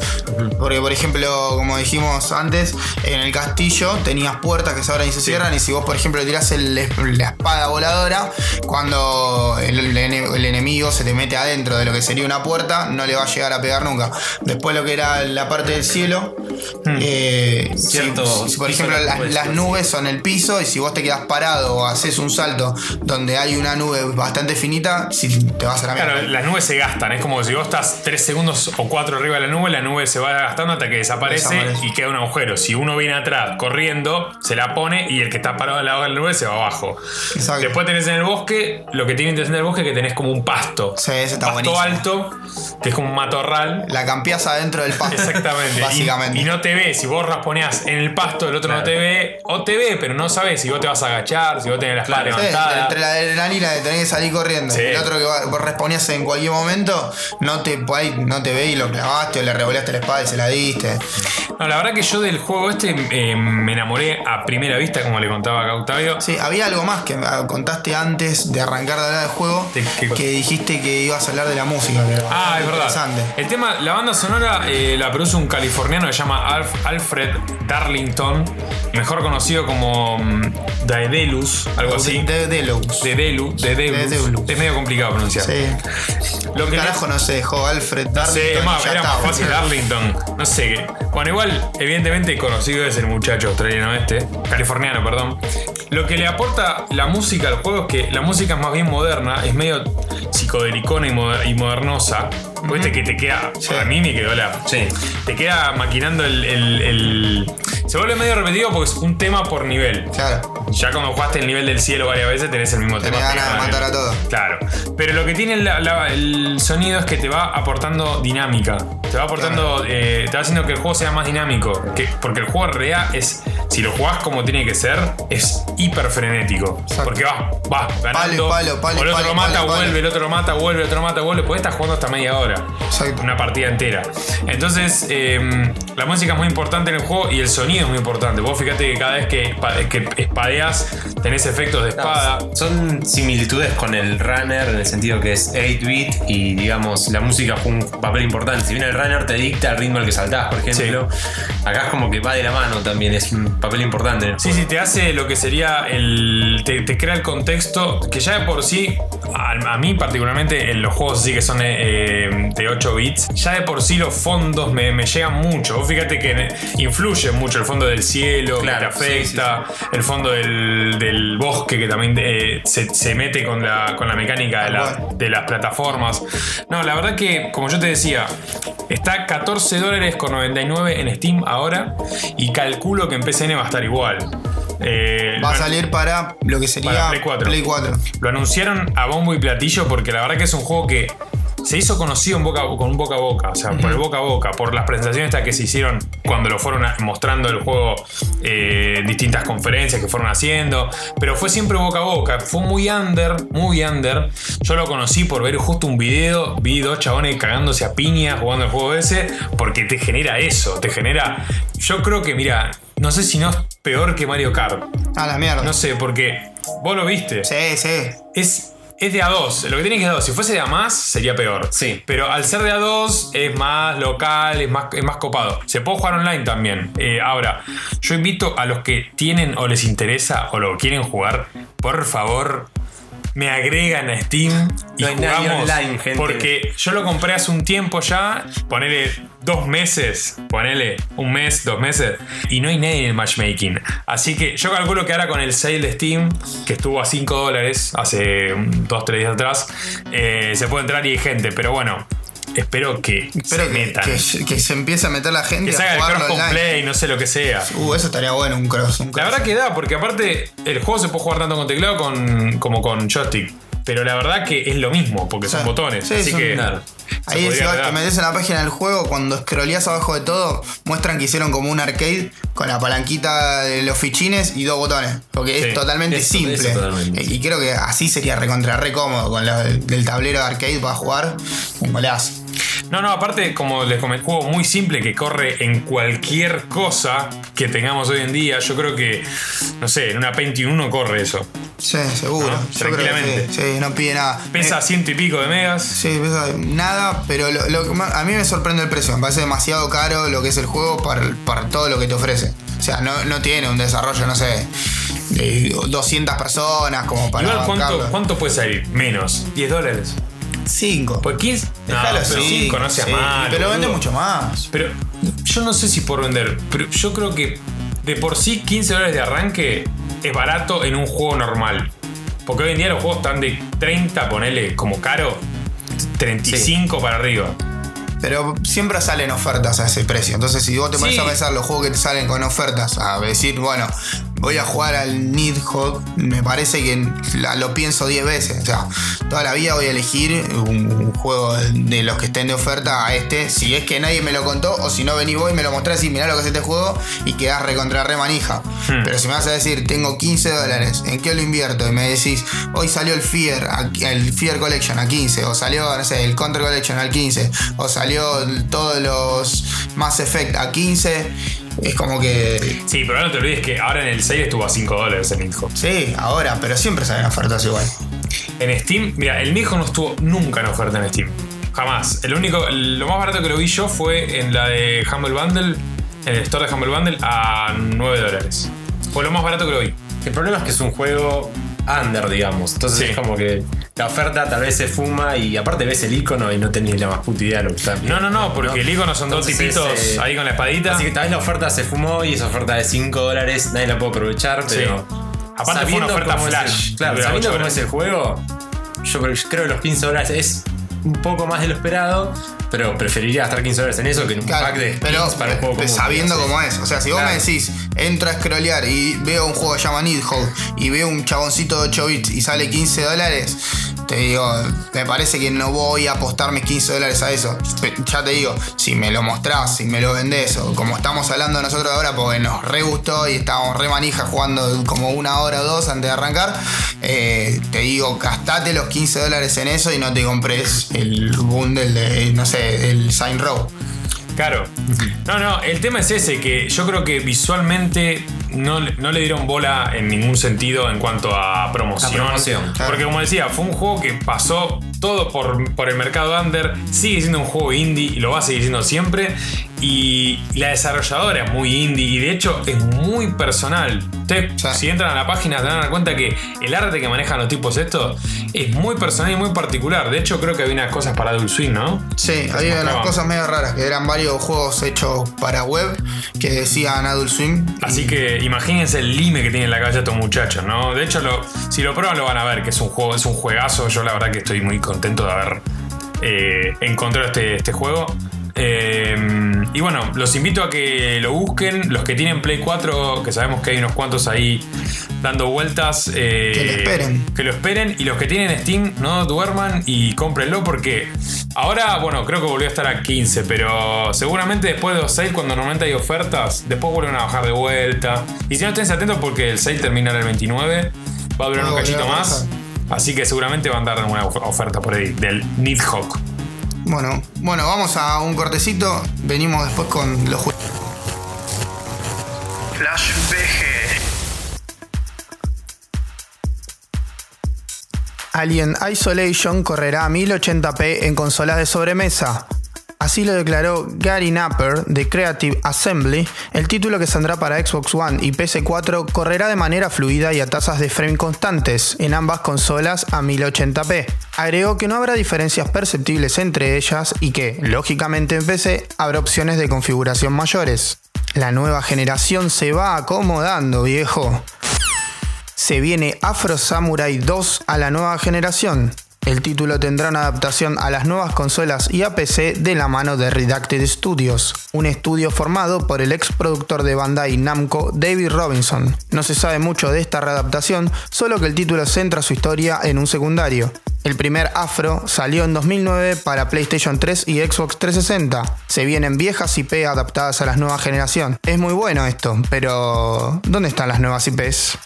Porque, por ejemplo, como dijimos antes, en el castillo tenías puertas que se abren y se cierran. Y si vos, por ejemplo, tirás el- la espada voladora, cuando el, el ene- el enemigo se te mete adentro de lo que sería una puerta, no le va a llegar a pegar nunca. Después, lo que era la parte del cielo, eh, si- Cierto si, por ejemplo, las, nubes, las sí. nubes son el piso. Y si vos te quedas parado o haces un salto donde hay una nube bastante finita, si te vas a la mierda. Claro, las nubes se gastan. Es como si vos estás 3 segundos o 4 arriba de la nube, la nube se va gastando hasta que desaparece, Desaparece. y queda un agujero. Si uno viene atrás corriendo, se la pone y el que está parado al lado de la nube se va abajo. Exacto. Después tenés en el bosque, lo que tiene interesante el bosque es que tenés como un pasto. Sí, ese está pasto buenísimo. alto, que es como un matorral. La campeás adentro del pasto. Exactamente. *laughs* Y- Básicamente. Y, no te ve. Si vos rasponeás en el pasto, el otro no te ve. O te ve, pero no sabes si vos te vas a agachar, si vos tenés la espada Claro. Levantada. entre la adrenalina de tener que salir corriendo Sí. y el otro que vos respondías en cualquier momento, no te, no te ve y lo clavaste o le revoleaste la espada y se la diste. No, la verdad que yo del juego este eh, me enamoré a primera vista, como le contaba acá a Octavio. Sí, había algo más que contaste antes de arrancar de hablar del juego, ¿De que dijiste que ibas a hablar de la música. Ah, es verdad. El tema, la banda sonora eh, la produce un californiano que se llama Alf- Alfred Darlington, mejor conocido como mm, Daedalus, algo así. De, de Dedalus. Dedalus. Es medio complicado pronunciar. Sí. Lo que le- Carajo no se dejó Alfred Darlington más- ya era más fácil. Darlington. No sé qué. Bueno, igual, evidentemente conocido es el muchacho australiano este, californiano, perdón. Lo que le aporta la música al juego es que la música es más bien moderna, es medio psicodelicona y, moder- y modernosa. Viste que te queda. A mí me quedó la. Sí. Te queda maquinando el, el- el- Se vuelve medio repetido porque es un tema por nivel. Claro. Ya cuando jugaste el nivel del cielo varias veces tenés el mismo Tenés tema. ganas de matar a todos. Claro. Pero lo que tiene la- la- el sonido es que te va aportando dinámica. Te va aportando. eh, te va haciendo que el juego sea más dinámico. Que, porque el juego en realidad es. Si lo jugás como tiene que ser, es hiper frenético. Exacto. Porque vas, vas ganando. Palo, palo, o el otro palo, lo mata, palo, palo. vuelve, el otro lo mata, vuelve, el otro lo mata, vuelve. Puedes estar jugando hasta media hora. Exacto. Una partida entera. Entonces, eh, la música es muy importante en el juego y el sonido es muy importante. Vos fíjate que cada vez que, que espadeas tenés efectos de espada. Son similitudes con el runner en el sentido que es 8-bit y digamos la música fue un papel importante. Si bien el runner te dicta el ritmo al que saltás, por ejemplo, acá es como que va de la mano también, es un papel importante. Sí, sí, te hace lo que sería el. Te, te crea el contexto que ya de por sí, a, a mí particularmente en los juegos así que son eh, de 8 bits, ya de por sí los fondos me, me llegan mucho. Vos fíjate que influye mucho el fondo del cielo, Claro, que te afecta, el fondo del, del bosque que también eh, se, se mete con la, con la mecánica de, la- de las plataformas. No, la verdad que, como yo te decía, está 14 dólares con 99 en Steam ahora y calculo que en PCN va a estar igual. Eh, Va a salir para lo que sería Play 4. Play 4. Lo anunciaron a bombo y platillo porque la verdad que es un juego que se hizo conocido en boca, con un boca a boca, o sea, por el boca a boca, por las presentaciones que se hicieron cuando lo fueron mostrando el juego eh, en distintas conferencias que fueron haciendo, pero fue siempre boca a boca, fue muy under, muy under. Yo lo conocí por ver justo un video, vi dos chabones cagándose a piña jugando el juego ese, porque te genera eso, te genera... Yo creo que, mira, no sé si no es peor que Mario Kart. A la mierda. No sé, porque vos lo viste. Sí, sí. Es, es de A2. Lo que tiene que es de A2. Si fuese de A más, sería peor. Sí. Pero al ser de A2, es más local, es más, es más copado. Se puede jugar online también. Eh, ahora, yo invito a los que tienen o les interesa o lo quieren jugar, por favor. Me agregan a Steam y No hay nadie jugamos. online, gente. Porque yo lo compré hace un tiempo ya. Ponele dos meses. Ponele un mes, dos meses. Y no hay nadie en el matchmaking. Así que yo calculo que ahora con el sale de Steam, que estuvo a 5 dólares hace 2-3 días atrás, eh, se puede entrar y hay gente. Pero bueno, espero que Espero se que, que- que se empiece a meter la gente Que se haga el cross online. play, no sé lo que sea. Uh, eso estaría bueno, un cross. Un La cross. verdad que da, porque aparte el juego se puede jugar tanto con teclado con, como con joystick. Pero la verdad que es lo mismo, porque son Sí. botones. Sí, así son- que. Claro. Ahí vas- dar. te metes en la página del juego, cuando scrolleas abajo de todo, muestran que hicieron como un arcade con la palanquita de los fichines y dos botones. Porque Sí, es totalmente eso- simple. eso totalmente. Y creo que así sería recontra re cómodo con la- el tablero de arcade para jugar. Un golazo. No, no, aparte, como les comenté, juego muy simple que corre en cualquier cosa que tengamos hoy en día. Yo creo que, no sé, en una Pentium 1 corre eso. Sí, seguro. ¿No? Tranquilamente. sí, sí, no pide nada. Pesa Eh, ciento y pico de megas. Sí, pesa nada, pero lo, a mí me sorprende el precio. Me parece demasiado caro lo que es el juego para, para todo lo que te ofrece. O sea, no, no tiene un desarrollo, no sé, de 200 personas como para Igual, ¿cuánto. ¿cuánto puede salir? Menos. 10 dólares. 5. Pues 15. No, pero así, 5 no seas sí, malo, Pero vende boludo. mucho más. Pero yo no sé si por vender, pero yo creo que de por sí 15 dólares de arranque es barato en un juego normal. Porque hoy en día los juegos están de 30, ponele como caro, 35 para arriba. Pero siempre salen ofertas a ese precio. Entonces, si vos te pones Sí. a pensar los juegos que te salen con ofertas, a decir, bueno, voy a jugar al Nidhogg, me parece que la- lo pienso 10 veces. O sea, toda la vida voy a elegir un, un juego de los que estén de oferta a este. Si es que nadie me lo contó, o si no venís vos y me lo mostrás y mirá lo que es este juego y quedás recontra re manija. Hmm. Pero si me vas a decir, tengo 15 dólares, ¿en qué lo invierto? Y me decís, hoy salió el Fear, el Fear Collection a 15, o salió, no sé, el Counter Collection al 15, o salió todos los Mass Effect a 15, es como que. Sí, pero no te olvides que ahora en el 6 estuvo a 5 dólares el Nidhogg. Sí, ahora, pero siempre salen ofertas igual. En Steam, mira, el Nidhogg no estuvo nunca en oferta en Steam. Jamás. El único, lo más barato que lo vi yo fue en la de Humble Bundle, en el store de Humble Bundle, a 9 dólares. Fue lo más barato que lo vi. El problema es que es un juego under, digamos. Entonces Sí. es como que la oferta tal vez se fuma y aparte ves el icono y no tenés la más puta idea de lo que está No, no, no, porque el icono son dos tipitos eh, ahí con la espadita. Así que tal vez la oferta se fumó y esa oferta de 5 dólares nadie la puede aprovechar, pero. Aparte fue una oferta el- claro, sabiendo cómo es el juego, yo creo que los 15 dólares es un poco más de lo esperado, pero preferiría gastar 15 dólares en eso que en un Claro, pack de pero para un juego eh, común, sabiendo cómo es. O sea, si vos Claro. me decís, entro a scrollear y veo un juego que se llama Nidhogg y veo un chaboncito de 8 bits y sale 15 dólares, te digo, me parece que no voy a apostar mis 15 dólares a eso. Ya te digo, si me lo mostrás, si me lo vendés, o como estamos hablando nosotros ahora, porque nos re gustó y estábamos re manija jugando como una hora o dos antes de arrancar, eh, te digo, gastate los 15 dólares en eso y no te compres el bundle de, no sé, el Sign Row. Claro. No, no, el tema es ese, que yo creo que visualmente no, le- no le dieron bola en ningún sentido en cuanto a promoción. A promoción, claro. Porque como decía, fue un juego que pasó todo por, por el mercado under, sigue siendo un juego indie y lo va a seguir siendo siempre. Y la desarrolladora es muy indie y de hecho es muy personal. Ustedes, Sí. si entran a la página, se dar cuenta que el arte que manejan los tipos estos es muy personal y muy particular. De hecho, creo que había unas cosas para Adult Swim, ¿no? Sí, había unas cosas medio raras, que eran varios juegos hechos para web que decían Adult Swim. Así que imagínense el lime que tiene en la cabeza estos muchachos, ¿no? De hecho, lo- si lo prueban lo van a ver, que es un juego, es un juegazo. Yo la verdad que estoy muy contento de haber eh, encontrado este, este juego. Eh, y bueno, los invito a que lo busquen. Los que tienen Play 4, que sabemos que hay unos cuantos ahí dando vueltas. eh, Que lo esperen. Que lo esperen. Y los que tienen Steam, no duerman y cómprenlo porque ahora, bueno, creo que volvió a estar a 15, pero seguramente después de los sales, cuando normalmente hay ofertas, después vuelven a bajar de vuelta. Y si no estén atentos porque el sale termina en el 29, va a durar un volver cachito más. Así que seguramente van a dar una of- oferta por ahí del Nidhogg. Bueno, bueno, vamos a un cortecito. Venimos después con los juegos. Flash BG. Alien Isolation correrá a 1080p en consolas de sobremesa. Así lo declaró Gary Napper de Creative Assembly. El título que saldrá para Xbox One y PS4 correrá de manera fluida y a tasas de frame constantes en ambas consolas a 1080p. Agregó que no habrá diferencias perceptibles entre ellas y que, lógicamente en PC, habrá opciones de configuración mayores. La nueva generación se va acomodando, viejo. Se viene Afro Samurai 2 a la nueva generación. El título tendrá una adaptación a las nuevas consolas y a PC de la mano de Redacted Studios, un estudio formado por el ex productor de Bandai Namco David Robinson. No se sabe mucho de esta readaptación, solo que el título centra su historia en un secundario. El primer Afro salió en 2009 para PlayStation 3 y Xbox 360. Se vienen viejas IP adaptadas a la nueva generación. Es muy bueno esto, pero ¿dónde están las nuevas IPs?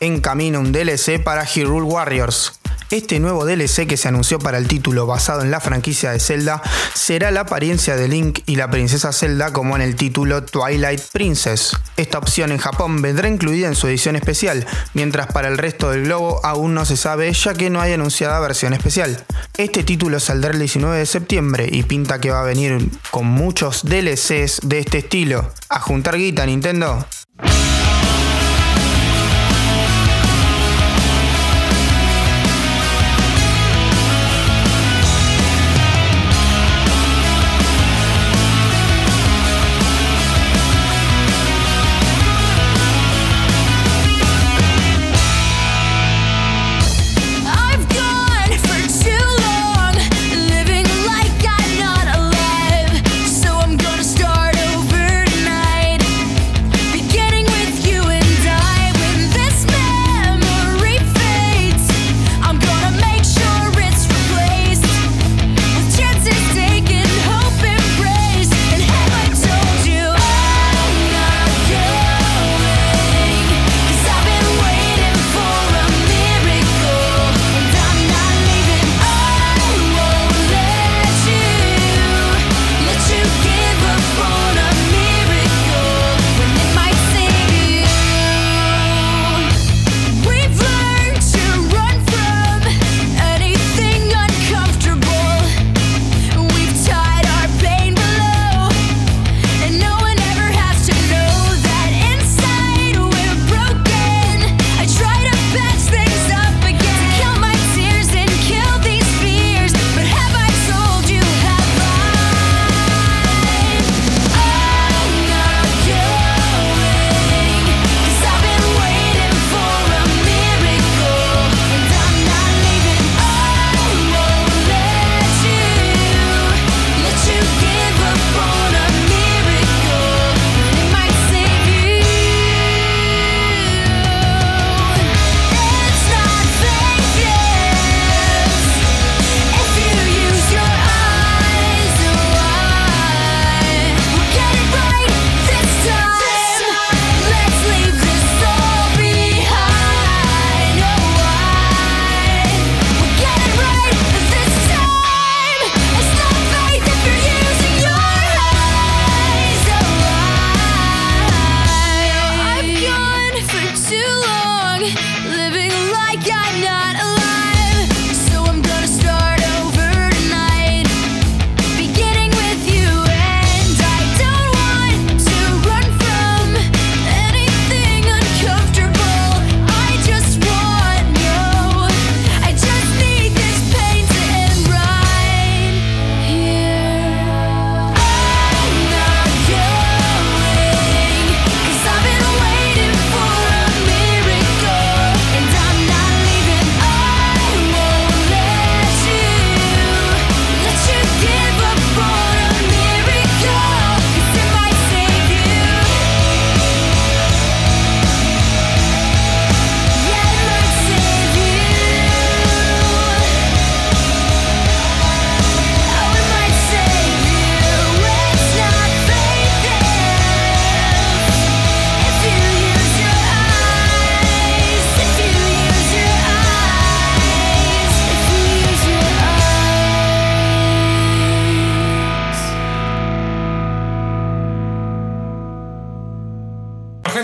en camino un DLC para Hyrule Warriors. Este nuevo DLC que se anunció para el título basado en la franquicia de Zelda será la apariencia de Link y la princesa Zelda como en el título Twilight Princess. Esta opción en Japón vendrá incluida en su edición especial, mientras para el resto del globo aún no se sabe ya que no hay anunciada versión especial. Este título saldrá el 19 de septiembre y pinta que va a venir con muchos DLCs de este estilo. A juntar guita Nintendo.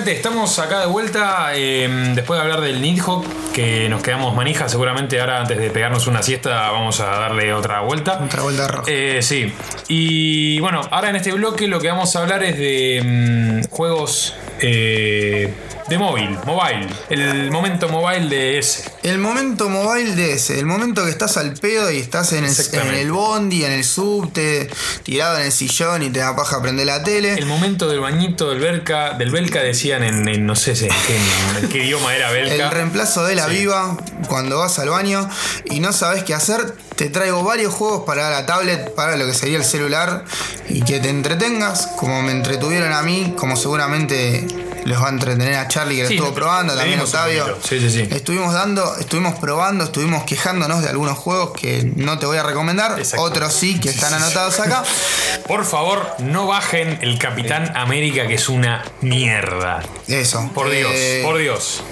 Gente, estamos acá de vuelta eh, después de hablar del Nidhogg, que nos quedamos manija. Seguramente ahora, antes de pegarnos una siesta, vamos a darle otra vuelta. Otra vuelta roja. Eh, sí. Y bueno, ahora en este bloque lo que vamos a hablar es de mm, juegos eh, de móvil, mobile. El momento mobile de ese. El momento mobile de ese, el momento que estás al pedo y estás en el, en el bondi, en el subte, tirado en el sillón y te da paja prender la tele. El momento del bañito del Belka, del Belka decían en, en no sé en qué, en qué idioma era Belka. El reemplazo de la Sí. viva cuando vas al baño y no sabes qué hacer, te traigo varios juegos para la tablet, para lo que sería el celular y que te entretengas, como me entretuvieron a mí, como seguramente los va a entretener a Charlie que lo Sí, estuvo probando, también Octavio. Sí, sí, sí. Estuvimos dando, estuvimos probando, estuvimos quejándonos de algunos juegos que no te voy a recomendar, otros sí que están anotados acá. *laughs* Por favor, no bajen el Capitán América, que es una mierda. Eso. Por Dios, Eh, por Dios.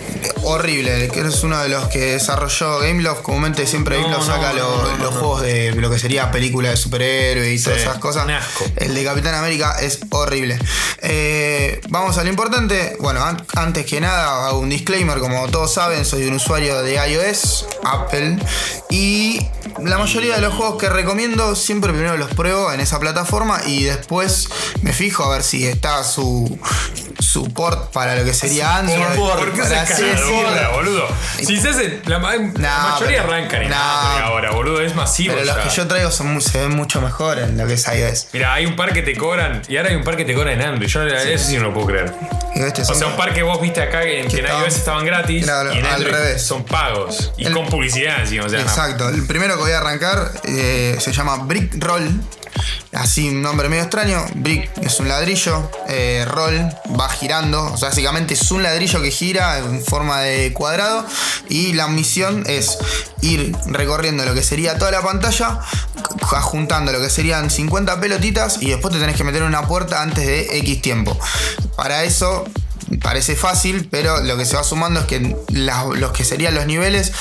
horrible, que es uno de los que desarrolló Gameloft. Comúnmente siempre No, Gameloft no, saca no, los juegos de lo que sería película de superhéroes y todas esas cosas. un asco. El de Capitán América es horrible. Eh, vamos a lo importante. Bueno, an- antes que nada, hago un disclaimer. Como todos saben, soy un usuario de iOS, Apple. Y la mayoría de los juegos que recomiendo, siempre primero los pruebo en esa plataforma y después me fijo a ver si está su, su port para lo que sería Android. ¿Por qué para se cagadora, boludo? Si se hace. La, ma- la mayoría pero- arrancan en no. Android ahora, boludo. Es masivo. Pero los que yo traigo son, se ven mucho mejor en lo que es iOS. Mira, hay un par que te cobran y ahora hay un par que te cobran en Android. Yo eso sí no lo puedo creer. Este O sea, un par que vos viste acá en, que en estaban- iOS estaban gratis Claro, y en al Android revés. son pagos. Y El- con publicidad encima. O sea, no. Exacto. El primero que voy a arrancar eh, se llama Brick Roll. Así un nombre medio extraño. Brick es un ladrillo. eh, roll va girando. Básicamente es un ladrillo que gira en forma de cuadrado. Y la misión es ir recorriendo lo que sería toda la pantalla. Juntando lo que serían 50 pelotitas. Y después te tenés que meter una puerta antes de X tiempo. Para eso parece fácil, pero lo que se va sumando es que los que serían los niveles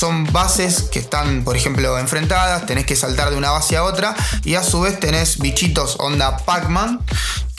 son bases que están, por ejemplo, enfrentadas, tenés que saltar de una base a otra y a su vez tenés bichitos onda Pac-Man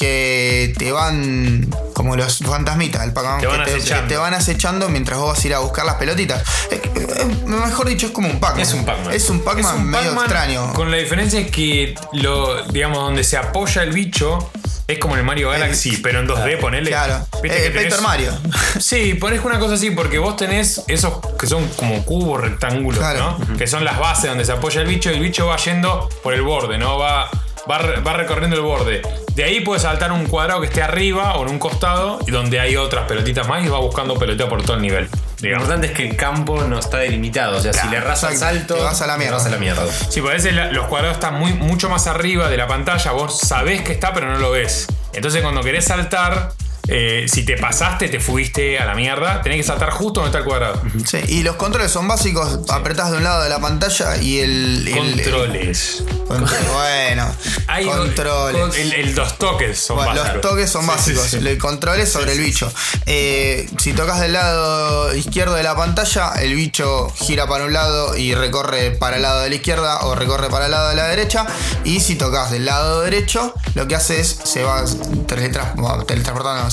que te van como los fantasmitas del Pac-Man Te van que te, van acechando mientras vos vas a ir a buscar las pelotitas. Eh, eh, mejor dicho, es como un Pac-Man. Es un Pac-Man. Es un Pac-Man medio Pac-Man extraño. Con la diferencia es que lo, digamos, donde se apoya el bicho es como en el Mario Galaxy, pero en 2D, ponele. Claro. Viste Eh, que tenés- Mario. *laughs* Sí, pones una cosa así, porque vos tenés esos que son como cubos rectángulos, Claro. ¿no? Que son las bases donde se apoya el bicho y el bicho va yendo por el borde, ¿no? Va, va, re- va recorriendo el borde. De ahí puedes saltar un cuadrado que esté arriba o en un costado y donde hay otras pelotitas más y va buscando pelotita por todo el nivel. Lo importante es que el campo no está delimitado. O sea, si le rasas al salto, Te vas a la mierda. Vas a la mierda. Sí, por eso la- los cuadrados están muy, mucho más arriba de la pantalla. Vos sabés que está, pero no lo ves. Entonces, cuando querés saltar, eh, si te pasaste, te fuiste a la mierda, tenés que saltar justo donde está el cuadrado. Sí, y los controles son básicos. Apretás de un lado de la pantalla y el. el- Controles. el- bueno, Hay controles. con- el, el dos toques son Bueno, básicos. los toques son Sí, básicos. sí, sí. El control es sobre el bicho. Eh, si tocas del lado izquierdo de la pantalla, el bicho gira para un lado y recorre para el lado de la izquierda o recorre para el lado de la derecha. Y si tocas del lado derecho, lo que hace es se va teletra-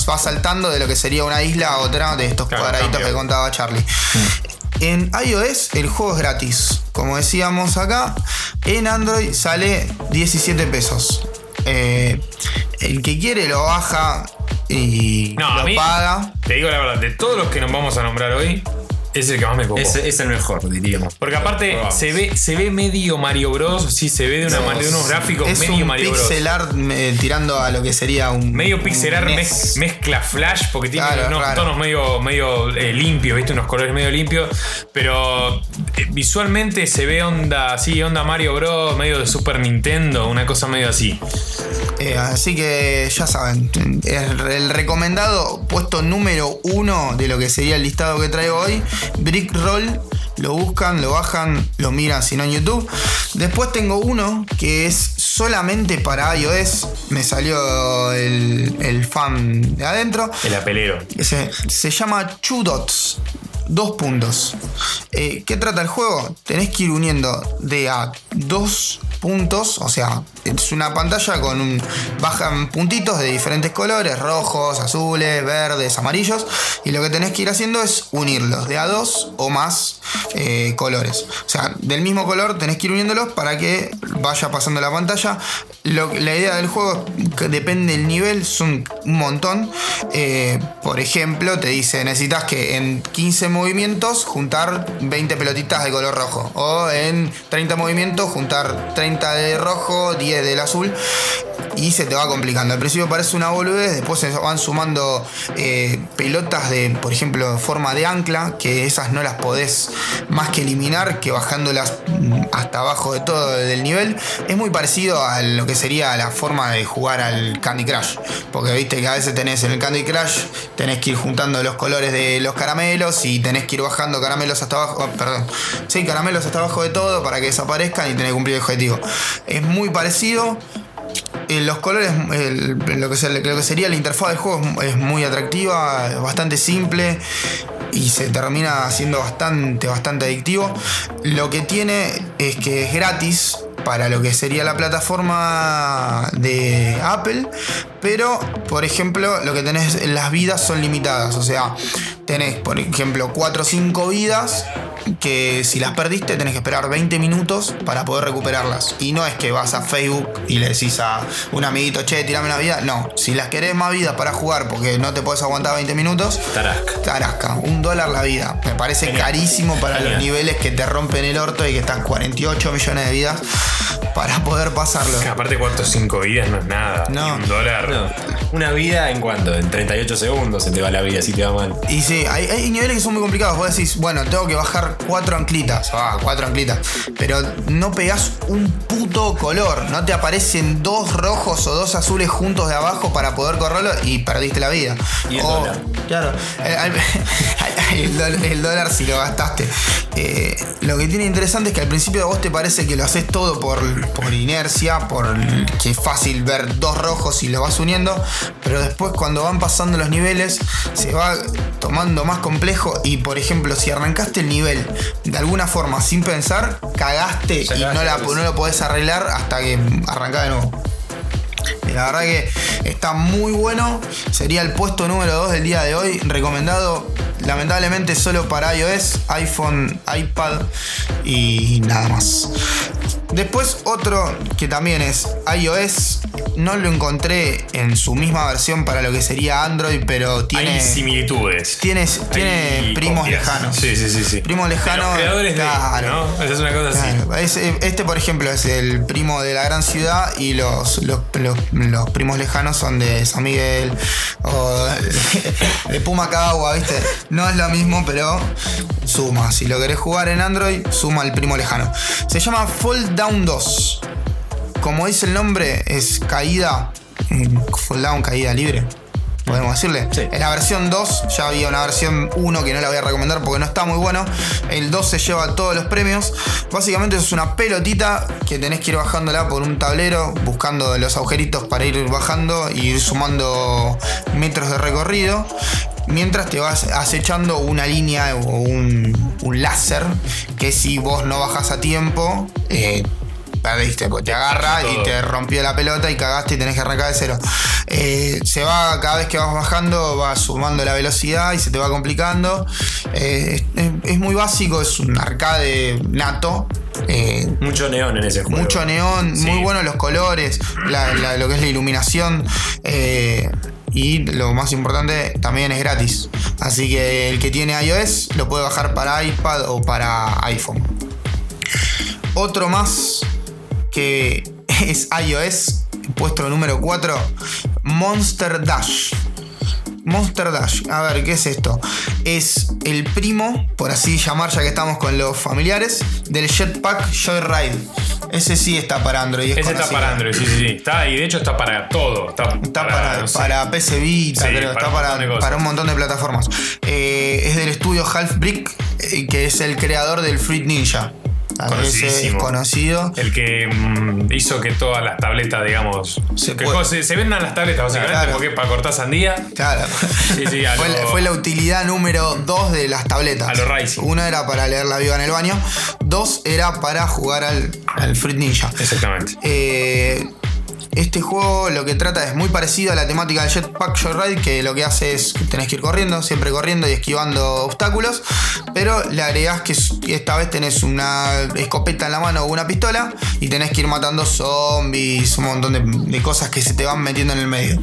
va saltando de lo que sería una isla a otra de estos Claro, cuadraditos que contaba Charlie. En iOS el juego es gratis. Como decíamos acá, en Android sale 17 pesos. Eh, el que quiere lo baja y No, a lo mí, paga. te digo la verdad, de todos los que nos vamos a nombrar hoy, es el que más me copó. Es, es el mejor, diríamos. Porque aparte se ve, se ve medio Mario Bros. Sí, se ve de, una, manera- de unos gráficos es medio un Mario Bros. pixel art eh, tirando a lo que sería un. Medio pixelar un mez- mezcla flash porque tiene Claro, unos claro. tonos medio, medio eh, limpios, ¿viste? Unos colores medio limpios. Pero eh, visualmente se ve onda así, onda Mario Bros. medio de Super Nintendo, una cosa medio así. Eh, así que ya saben, el, el recomendado puesto número uno de lo que sería el listado que traigo hoy, Brick Roll. Lo buscan, lo bajan, lo miran si no en YouTube. Después tengo uno que es solamente para iOS. Me salió el, el fan de adentro. El apelero. Se, se llama Two Dots. Dos puntos. Eh, ¿Qué trata el juego? Tenés que ir uniendo de a dos puntos, o sea, es una pantalla con un. bajan puntitos de diferentes colores, rojos, azules, verdes, amarillos, y lo que tenés que ir haciendo es unirlos de a dos o más eh, colores. O sea, del mismo color tenés que ir uniéndolos para que vaya pasando la pantalla. Lo- la idea del juego que depende del nivel, son un montón. Eh, por ejemplo, te dice, necesitas que en 15 movimientos juntar 20 pelotitas de color rojo. O en 30 movimientos juntar 30 de rojo, 10 del azul. Y se te va complicando. Al principio parece una boludez, después se van sumando eh, pelotas de, por ejemplo, forma de ancla, que esas no las podés más que eliminar, que bajándolas mm, hasta abajo de todo del nivel. Es muy parecido a lo que sería la forma de jugar al Candy Crush. Porque viste que a veces tenés en el Candy Crush, tenés que ir juntando los colores de los caramelos y tenés que ir bajando caramelos hasta abajo. oh, perdón. Sí, caramelos hasta abajo de todo para que desaparezcan y tenés que cumplir el objetivo. Es muy parecido. Eh, los colores, lo, que se- lo que sería la interfaz del juego es, muy atractiva, bastante simple y se termina haciendo bastante, bastante adictivo. Lo que tiene es que es gratis para lo que sería la plataforma de Apple, pero por ejemplo lo que tenés, las vidas son limitadas, o sea, tenés por ejemplo 4 o 5 vidas que si las perdiste tenés que esperar 20 minutos para poder recuperarlas. Y no es que vas a Facebook y le decís a un amiguito, che, tirame una vida. No, si las querés más vidas para jugar porque no te puedes aguantar 20 minutos, Tarasca. Tarasca, un dólar la vida. Me parece Genial. carísimo para Genial. los niveles que te rompen el orto y que están 48 millones de vidas para poder pasarlo. Que aparte, 4 o 5 vidas no es nada. No. Ni un dólar. No. Una vida en cuánto? En 38 segundos se te va la vida si te va mal. Y sí, hay, hay niveles que son muy complicados. Vos decís, bueno, tengo que bajar cuatro anclitas. Ah, cuatro anclitas. Pero no pegás un puto color. No te aparecen dos rojos o dos azules juntos de abajo para poder correrlo y perdiste la vida. Y el O- dólar. Claro. El, *laughs* el dólar, el dólar si lo gastaste. Eh, lo que tiene interesante es que al principio a vos te parece que lo haces todo por, por inercia, por que es fácil ver dos rojos y lo vas uniendo, pero después cuando van pasando los niveles se va tomando más complejo y por ejemplo si arrancaste el nivel de alguna forma sin pensar, cagaste Ya y no, la, no lo podés arreglar hasta que arrancás de nuevo. La verdad que está muy bueno. Sería el puesto número 2 del día de hoy. Recomendado lamentablemente solo para iOS, iPhone, iPad y nada más. Después otro que también es iOS. No lo encontré en su misma versión para lo que sería Android, pero tiene... Hay similitudes. Tiene, tiene Hay primos copias. lejanos. Sí, sí, sí. sí. Primos lejanos. De los creadores claro. de. ¿no? Esa es una cosa así. Es- este, por ejemplo, es el primo de la gran ciudad y los, los, los- los primos lejanos son de San Miguel o de *laughs* Pumacagua, ¿viste? No es lo mismo, pero suma. Si lo querés jugar en Android, suma el primo lejano. Se llama Fall Down 2. Como dice el nombre, es caída, mm, Fall Down, caída libre. Podemos decirle. Sí. En la versión 2 ya había una versión 1 que no la voy a recomendar porque no está muy bueno. El 2 se lleva todos los premios. Básicamente es una pelotita que tenés que ir bajándola por un tablero, buscando los agujeritos para ir bajando y ir sumando metros de recorrido. Mientras te vas acechando una línea o un, un láser que si vos no bajas a tiempo, eh, perdiste, porque te agarra y te rompió la pelota y cagaste y tenés que arrancar de cero. Eh, se va, cada vez que vas bajando, va sumando la velocidad y se te va complicando. Eh, es, es muy básico, es un arcade nato. eh, Mucho neón en ese juego. mucho neón, Sí. muy buenos los colores, la- la- lo que es la iluminación. Y lo más importante, también es gratis. Así que el que tiene iOS lo puede bajar para iPad o para iPhone. Otro más que *laughs* es iOS, puesto número 4, Monster Dash. Monster Dash, a ver, ¿qué es esto? Es el primo, por así llamar, ya que estamos con los familiares, del Jetpack Joyride. Ese sí está para Android. es Ese está para Android, sí, sí, sí. Está, y de hecho está para todo. Está, Está para, no sé. para PC Vita, Sí, creo, para está para, para un montón de plataformas. Eh, es del estudio Half Brick, eh, que es el creador del Fruit Ninja. Ese Conocidísimo. conocido. El que mm, hizo que todas las tabletas, digamos. Se que puede. se, se vendan las tabletas, básicamente, Claro. porque para cortar sandía. Claro. Sí, sí, *laughs* fue, la, fue la utilidad número 2 de las tabletas. A lo Rising. Una era para leer la viva en el baño. Dos era para jugar al, al Fruit Ninja. Exactamente. Eh, este juego lo que trata es muy parecido a la temática del Jetpack Joyride, que lo que hace es que tenés que ir corriendo, siempre corriendo y esquivando obstáculos, pero le agregás que esta vez tenés una escopeta en la mano o una pistola y tenés que ir matando zombies, un montón de, de cosas que se te van metiendo en el medio.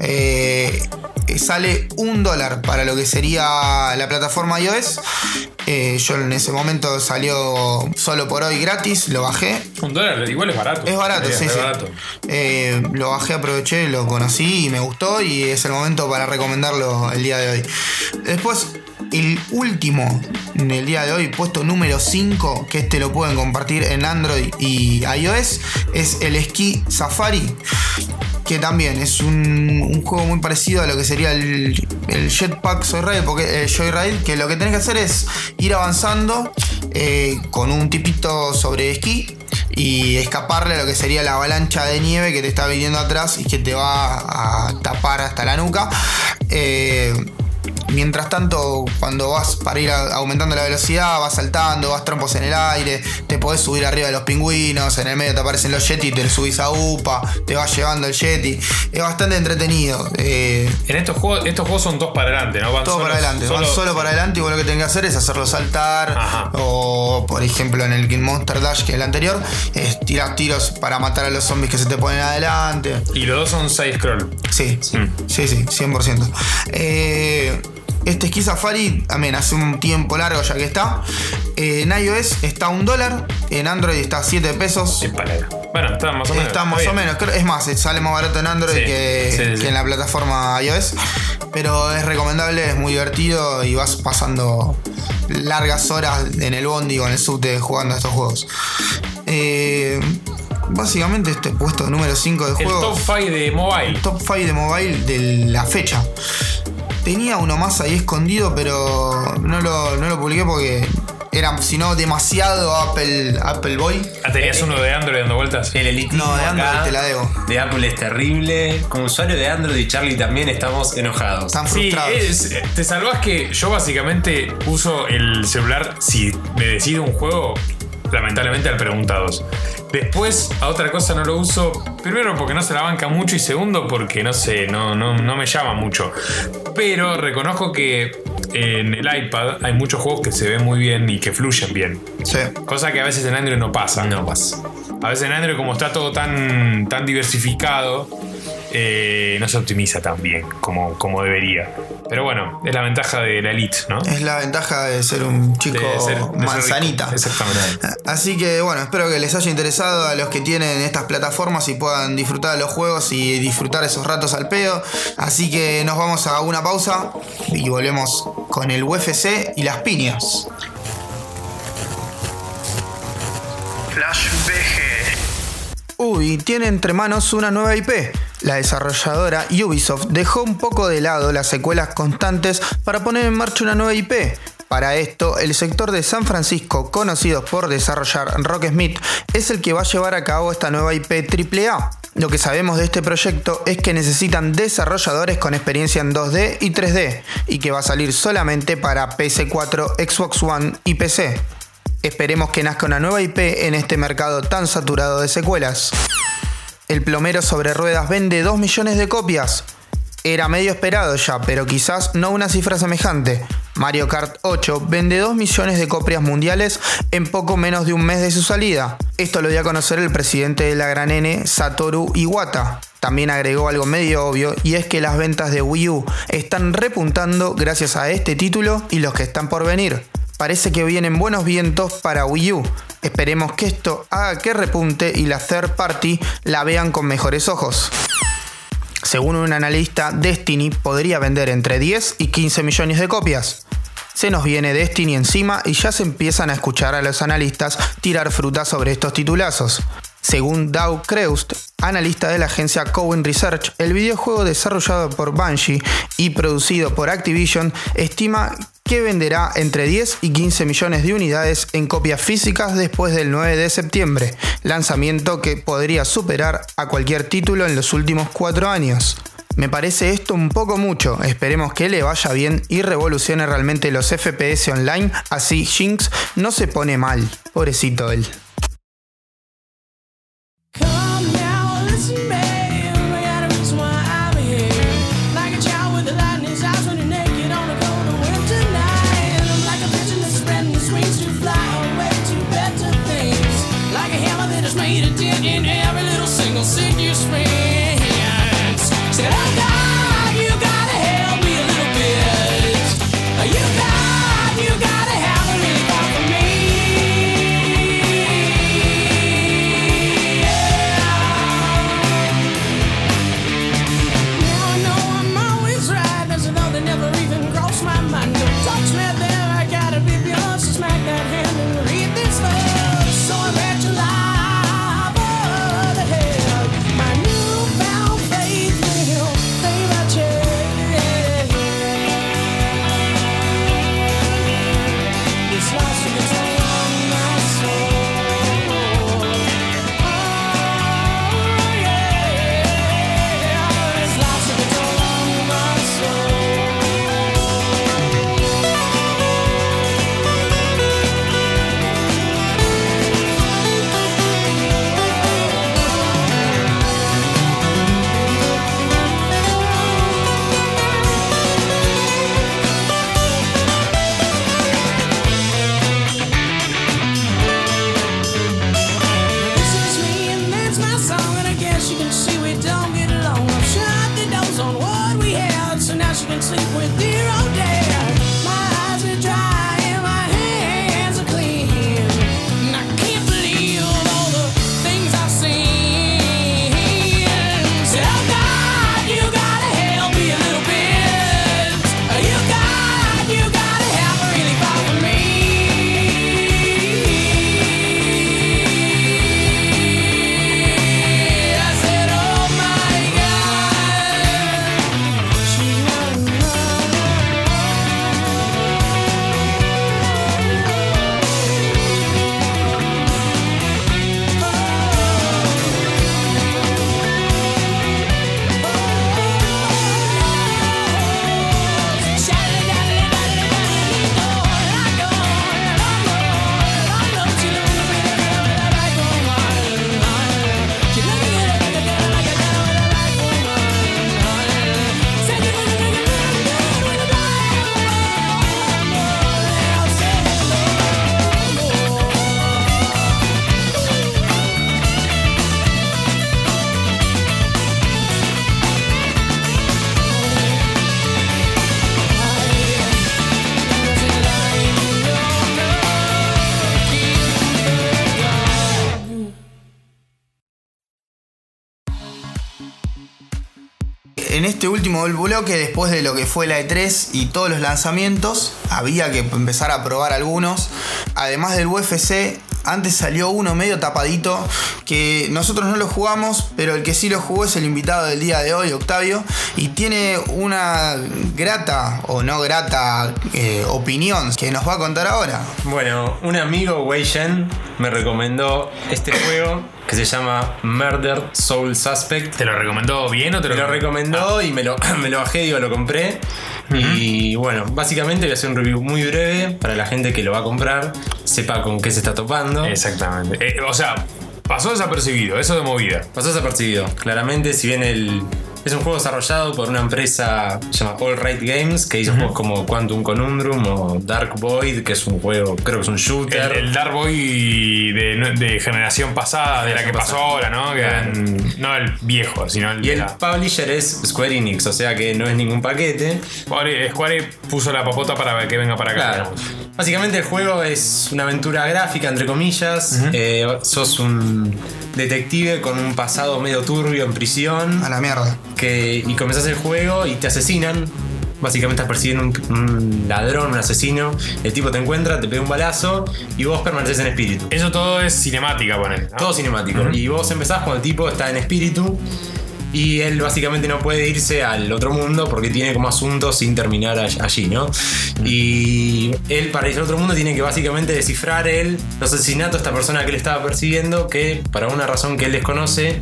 Eh, sale un dólar para lo que sería la plataforma iOS. Eh, yo en ese momento salió solo por hoy gratis, lo bajé. Un dólar, igual es barato. Es barato, Es sí, sí. barato. Eh, lo bajé, aproveché, lo conocí y me gustó y es el momento para recomendarlo el día de hoy. Después, el último en el día de hoy, puesto número 5, que este lo pueden compartir en Android y iOS, es el Ski Safari. Que también es un, juego muy parecido a lo que sería el, el Jetpack Joyride, porque, eh, Joyride, que lo que tenés que hacer es ir avanzando eh, con un tipito sobre esquí y escaparle a lo que sería la avalancha de nieve que te está viniendo atrás y que te va a tapar hasta la nuca. Eh, Mientras tanto, cuando vas para ir aumentando la velocidad, vas saltando, vas trompos en el aire, te podés subir arriba de los pingüinos, en el medio te aparecen los Yeti, te subís a UPA, te vas llevando el Yeti. Es bastante entretenido. eh, En estos juegos, estos juegos son todos para adelante, ¿no? Van todo solos- para adelante, van solo para adelante y vos lo que tenés que hacer es hacerlo saltar. Ajá. O por ejemplo en el King Monster Dash, que es el anterior, es tirar tiros para matar a los zombies que se te ponen adelante. Y los dos son side scroll. Sí, sí, sí, sí, 100%. Eh, este Ski Safari también hace un tiempo largo ya que está. Eh, en iOS está a un dólar, en Android está a 7 pesos. Es palera. Bueno, está más o menos. Está más o menos, es más, sale más barato en Android Sí, que, sí, sí. que en la plataforma iOS. Pero es recomendable, es muy divertido y vas pasando largas horas en el bondi o en el subte jugando a estos juegos. Eh, básicamente este puesto número 5 de El juegos. top 5 de mobile. top 5 de mobile de la fecha. Tenía uno más ahí escondido, pero no lo, no lo publiqué porque era, si no, demasiado Apple, Apple Boy. Ah, tenías uno de Android dando vueltas. El elitismo No, de Android acá te la debo. De Apple es terrible. Como usuario de Android y Charlie también estamos enojados. Están Sí, frustrados. es- te salvas que yo básicamente uso el celular si me decido un juego, lamentablemente al preguntados. Después a otra cosa no lo uso, primero porque no se la banca mucho y segundo porque no sé, no, no, no me llama mucho. Pero reconozco que en el iPad hay muchos juegos que se ven muy bien y que fluyen bien. Sí. Cosa que a veces en Android no pasa. No pasa. A veces en Android, como está todo tan, tan diversificado, eh, no se optimiza tan bien como, como debería. Pero bueno, es la ventaja de la Elite, ¿no? Es la ventaja de ser un chico De ser- de ser rico. manzanita. Exactamente. *laughs* Así que bueno, espero que les haya interesado a los que tienen estas plataformas y puedan disfrutar de los juegos y disfrutar esos ratos al pedo. Así que nos vamos a una pausa y volvemos con el UFC y las piñas. Flash BG. Ubi tiene entre manos una nueva IP. La desarrolladora Ubisoft dejó un poco de lado las secuelas constantes para poner en marcha una nueva IP. Para esto, el sector de San Francisco, conocido por desarrollar Rocksmith, es el que va a llevar a cabo esta nueva IP AAA. Lo que sabemos de este proyecto es que necesitan desarrolladores con experiencia en 2D y 3D, y que va a salir solamente para PS4, Xbox One y PC. Esperemos que nazca una nueva IP en este mercado tan saturado de secuelas. El plomero sobre ruedas vende 2 millones de copias. Era medio esperado ya, pero quizás no una cifra semejante. Mario Kart 8 vende 2 millones de copias mundiales en poco menos de un mes de su salida. Esto lo dio a conocer el presidente de la gran N, Satoru Iwata. También agregó algo medio obvio y es que las ventas de Wii U están repuntando gracias a este título y los que están por venir. Parece que vienen buenos vientos para Wii U. Esperemos que esto haga que repunte y la third party la vean con mejores ojos. Según un analista, Destiny podría vender entre 10 y 15 millones de copias. Se nos viene Destiny encima y ya se empiezan a escuchar a los analistas tirar fruta sobre estos titulazos. Según Dow Creust, analista de la agencia Cowen Research, el videojuego desarrollado por Bungie y producido por Activision estima que venderá entre 10 y 15 millones de unidades en copias físicas después del 9 de septiembre, lanzamiento que podría superar a cualquier título en los últimos 4 años. Me parece esto un poco mucho, esperemos que le vaya bien y revolucione realmente los FPS online, así Jinx no se pone mal, pobrecito él. En este último bloque, después de lo que fue la E3 y todos los lanzamientos, había que empezar a probar algunos. Además del UFC, antes salió uno medio tapadito que nosotros no lo jugamos, pero el que sí lo jugó es el invitado del día de hoy, Octavio, y tiene una grata o no grata eh, opinión que nos va a contar ahora. Bueno, un amigo, Wei Shen, me recomendó este *coughs* juego que se llama Murder Soul Suspect. ¿Te lo recomendó bien o te Me lo recomendó y me lo, *coughs* me lo bajé, digo, lo compré. Y bueno, básicamente voy a hacer un review muy breve para la gente que lo va a comprar, sepa con qué se está topando. Exactamente. Eh, o sea, pasó desapercibido, eso de movida. Pasó desapercibido. Claramente, si bien el. Es un juego desarrollado por una empresa que se llama All Right Games, que hizo juegos como Quantum Conundrum o Dark Void, que es un juego, creo que es un shooter. el Dark Boy de, de generación pasada, de la que pasó ahora, ¿no? Que eran- no el viejo, sino el Y el la- publisher es Square Enix, o sea que no es ningún paquete. Square, Square puso la papota para que venga para acá. Claro. Básicamente el juego es una aventura gráfica, entre comillas. Eh, sos un detective con un pasado medio turbio en prisión. A la mierda. que, y comenzás el juego y te asesinan. Básicamente estás persiguiendo un, un ladrón, un asesino. El tipo te encuentra, te pega un balazo y vos permaneces en espíritu. Eso todo es cinemática, ponele. ¿no? Todo cinemático. Y vos empezás cuando el tipo está en espíritu. Y él básicamente no puede irse al otro mundo porque tiene como asuntos sin terminar all- allí, ¿no? Y él para irse al otro mundo tiene que básicamente descifrar el, los asesinatos de esta persona que él estaba persiguiendo, que para una razón que él desconoce,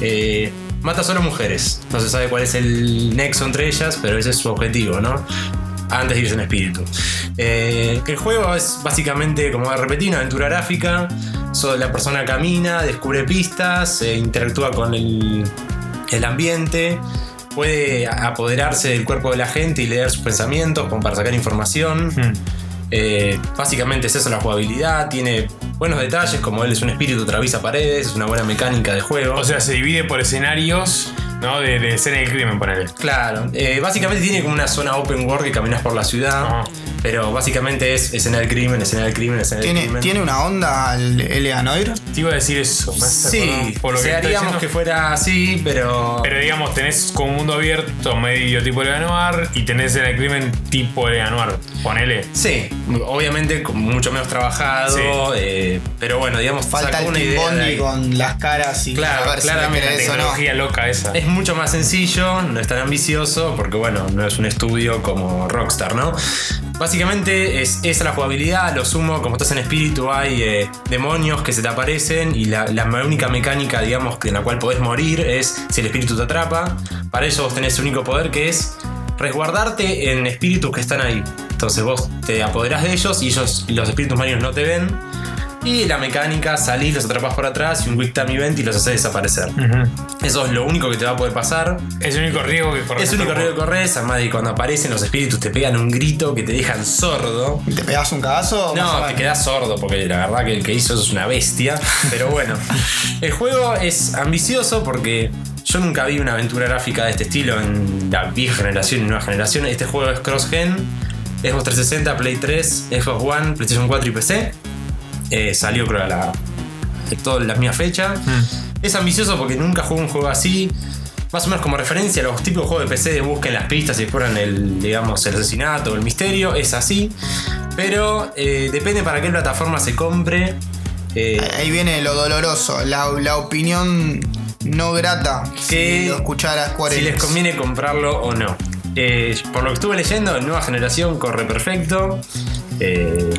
eh, mata solo mujeres. No se sabe cuál es el nexo entre ellas, pero ese es su objetivo, ¿no? Antes de irse en espíritu. Eh, el juego es básicamente, como repetí, una aventura gráfica. So- la persona camina, descubre pistas, eh, interactúa con el, el ambiente. Puede apoderarse del cuerpo de la gente y leer sus pensamientos como para sacar información. Hmm. Eh, básicamente es eso la jugabilidad. Tiene buenos detalles, como él es un espíritu, atraviesa paredes, es una buena mecánica de juego. O sea, se divide por escenarios, ¿no? De, de escena del crimen, ponele. Claro, eh, básicamente tiene como una zona open world que caminas por la ciudad, Ajá. Pero básicamente es escena del crimen, escena del crimen, escena del ¿Tiene, crimen. ¿Tiene una onda el Eleanoir? Te iba a decir eso. me hace Sí, acordar por lo o que sea, estoy haríamos diciendo. que fuera así, pero... Pero digamos, tenés como un mundo abierto medio tipo Leanoir y tenés en el crimen tipo Leanoir. Ponele. Sí, obviamente con mucho menos trabajado, Sí. eh, pero bueno, digamos, Falta sacó el una Team idea de Bondi ahí. con las caras y Claro, a ver si claramente La crees o no. tecnología loca esa. Es mucho más sencillo, no es tan ambicioso, porque bueno, no es un estudio como Rockstar, ¿no? Básicamente es esa la jugabilidad, lo sumo, como estás en espíritu hay eh, demonios que se te aparecen y la, la única mecánica, digamos, en la cual podés morir es si el espíritu te atrapa. Para eso vos tenés el único poder que es resguardarte en espíritus que están ahí. Entonces vos te apoderás de ellos y ellos, los espíritus marinos no te ven. Y la mecánica, salís, los atrapas por atrás y un quick time event y los haces desaparecer. Eso es lo único que te va a poder pasar. Es el único riesgo que corres. Es el único riesgo que corres, además de cuando aparecen los espíritus te pegan un grito que te dejan sordo. ¿Te pegas un cagazo? No, te quedas sordo porque la verdad que el que hizo eso es una bestia. Pero bueno, *laughs* el juego es ambicioso porque yo nunca vi una aventura gráfica de este estilo en la vieja generación y nueva generación. Este juego es cross-gen, Xbox 360, Play 3, Xbox One, PlayStation 4 y PC. Eh, salió creo a la, toda la misma fecha. Es ambicioso porque nunca jugué un juego así. Más o menos como referencia a los típicos juegos de PC de busquen las pistas y exploran el, digamos, el asesinato o el misterio. Es así. Pero eh, depende para qué plataforma se compre. Eh, Ahí viene lo doloroso, la, la opinión no grata Que- si lo escuchara Square si les conviene comprarlo o no. Eh, por lo que estuve leyendo, en nueva generación corre perfecto. Eh,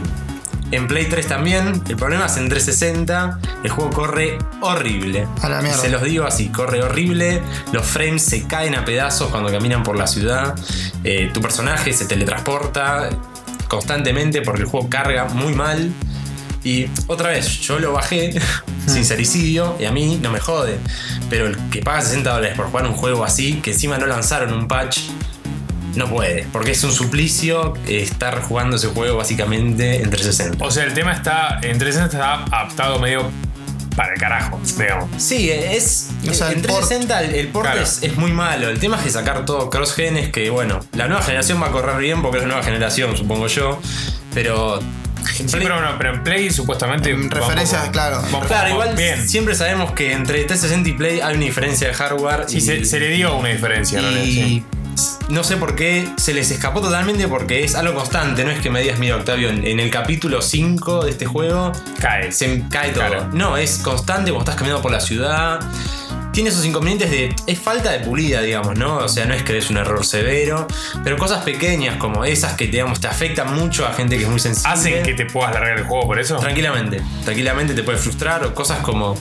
en Play 3 también. El problema es en 360. El juego corre horrible. A la mierda. Se los digo así, corre horrible. Los frames se caen a pedazos cuando caminan por la ciudad. Eh, tu personaje se teletransporta constantemente porque el juego carga muy mal. Y otra vez, yo lo bajé, *laughs* sincericidio, y a mí no me jode. Pero el que paga 60 dólares por jugar un juego así, que encima no lanzaron un patch, no puede. Porque es un suplicio estar jugando ese juego básicamente en 360. O sea, el tema está. En 360 está adaptado medio para el carajo, digamos. Sí, es. O sea, en el port. 360 el, el port Claro. es, es muy malo. El tema es que sacar todo cross-gen es que, bueno, la nueva generación va a correr bien porque es la nueva generación, supongo yo. Pero. Sí, pero, no, pero en Play supuestamente. En referencias, poco- claro. Claro, igual Bien. siempre sabemos que entre 360 y Play hay una diferencia de hardware. Sí, y, se, se le dio una diferencia, ¿no? y Sí. No sé por qué se les escapó totalmente porque es algo constante. No es que me digas, mira, Octavio, en, en el capítulo 5 de este juego Cae. se cae todo. Claro. No, es constante cuando estás caminando por la ciudad. Tiene esos inconvenientes de. Es falta de pulida, digamos, ¿no? O sea, no es que es un error severo. Pero cosas pequeñas como esas que, digamos, te afectan mucho a gente que es muy sensible. ¿Hacen que te puedas largar el juego por eso? Tranquilamente. Tranquilamente te puede frustrar. O cosas como.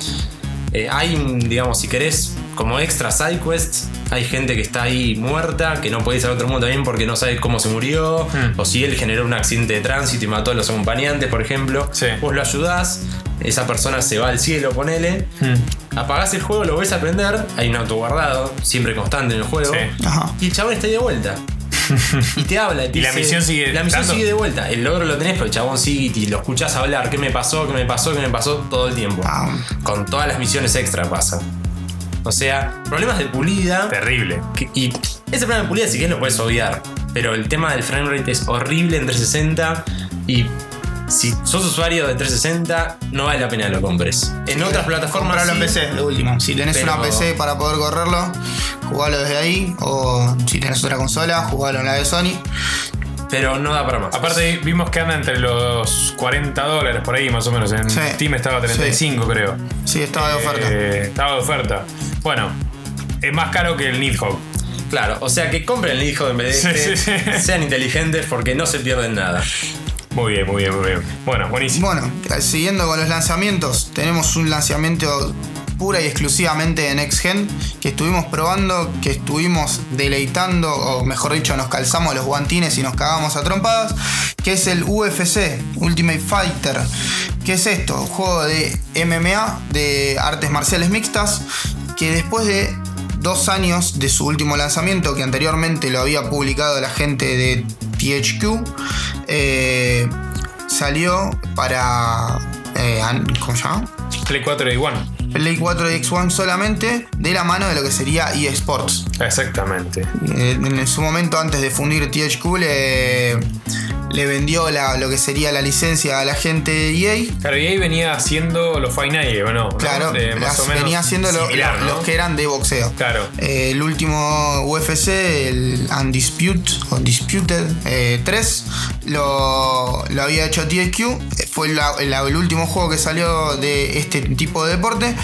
eh, hay, digamos, si querés, como extra side quests, hay gente que está ahí muerta, que no puede ir al otro mundo también porque no sabe cómo se murió. Hmm. O si él generó un accidente de tránsito y mató a los acompañantes, por ejemplo. Sí. Vos lo ayudás, esa persona se va al cielo, ponele. Hmm. Apagás el juego, lo ves a aprender. Hay un auto guardado, siempre constante en el juego. Sí. Ajá. Y el chabón está ahí de vuelta. *laughs* y te habla. te Y la dice- misión sigue La misión sigue de vuelta. El logro lo tenés, pero el chabón sigue y lo escuchás hablar. ¿Qué me pasó? ¿Qué me pasó? ¿Qué me pasó? Todo el tiempo. Ah. Con todas las misiones extra pasa. O sea, problemas de pulida. Terrible. que- y ese problema de pulida, si querés, lo puedes obviar. Pero el tema del framerate es horrible en 360. Y si sos usuario de 360, no vale la pena que lo compres. En otras plataformas. Comprarlo en sí, PC, lo último. Si tenés Pero- una PC para poder correrlo, jugalo desde ahí. O si tenés otra consola, jugalo en la de Sony. Pero no da para más. Aparte, vimos que anda entre los 40 dólares por ahí, más o menos. En Sí. Steam estaba a 35, creo. Sí, estaba de oferta. Eh, estaba de oferta. Bueno, es más caro que el Nidhogg. Claro, o sea que compren el hijo en vez de Sí, este, sí, sí. sean inteligentes porque no se pierden nada. Muy bien, muy bien, muy bien. Bueno, buenísimo. Bueno, siguiendo con los lanzamientos, tenemos un lanzamiento pura y exclusivamente de Next Gen que estuvimos probando, que estuvimos deleitando, o mejor dicho, nos calzamos los guantines y nos cagamos a trompadas, que es el UFC, Ultimate Fighter. ¿Qué es esto? Un juego de MMA, de artes marciales mixtas, que después de dos años de su último lanzamiento, que anteriormente lo había publicado la gente de THQ, eh, salió para. eh, ¿Cómo se llama? Play 4 y One. Play 4 y X1 solamente, de la mano de lo que sería EA Sports. Exactamente. Eh, en su momento, antes de fundir THQ, le, le vendió la- lo que sería la licencia a la gente de EA. Claro, y ahí venía haciendo los Fight Night, ¿o no? ¿no? Claro, De más las- o menos venía haciendo lo- similar, lo- ¿no? los que eran de boxeo. Claro. Eh, el último UFC, el Undisputed, Undisputed eh, 3, lo, lo había hecho THQ. Fue la- la- el último juego que salió de este tipo de deporte.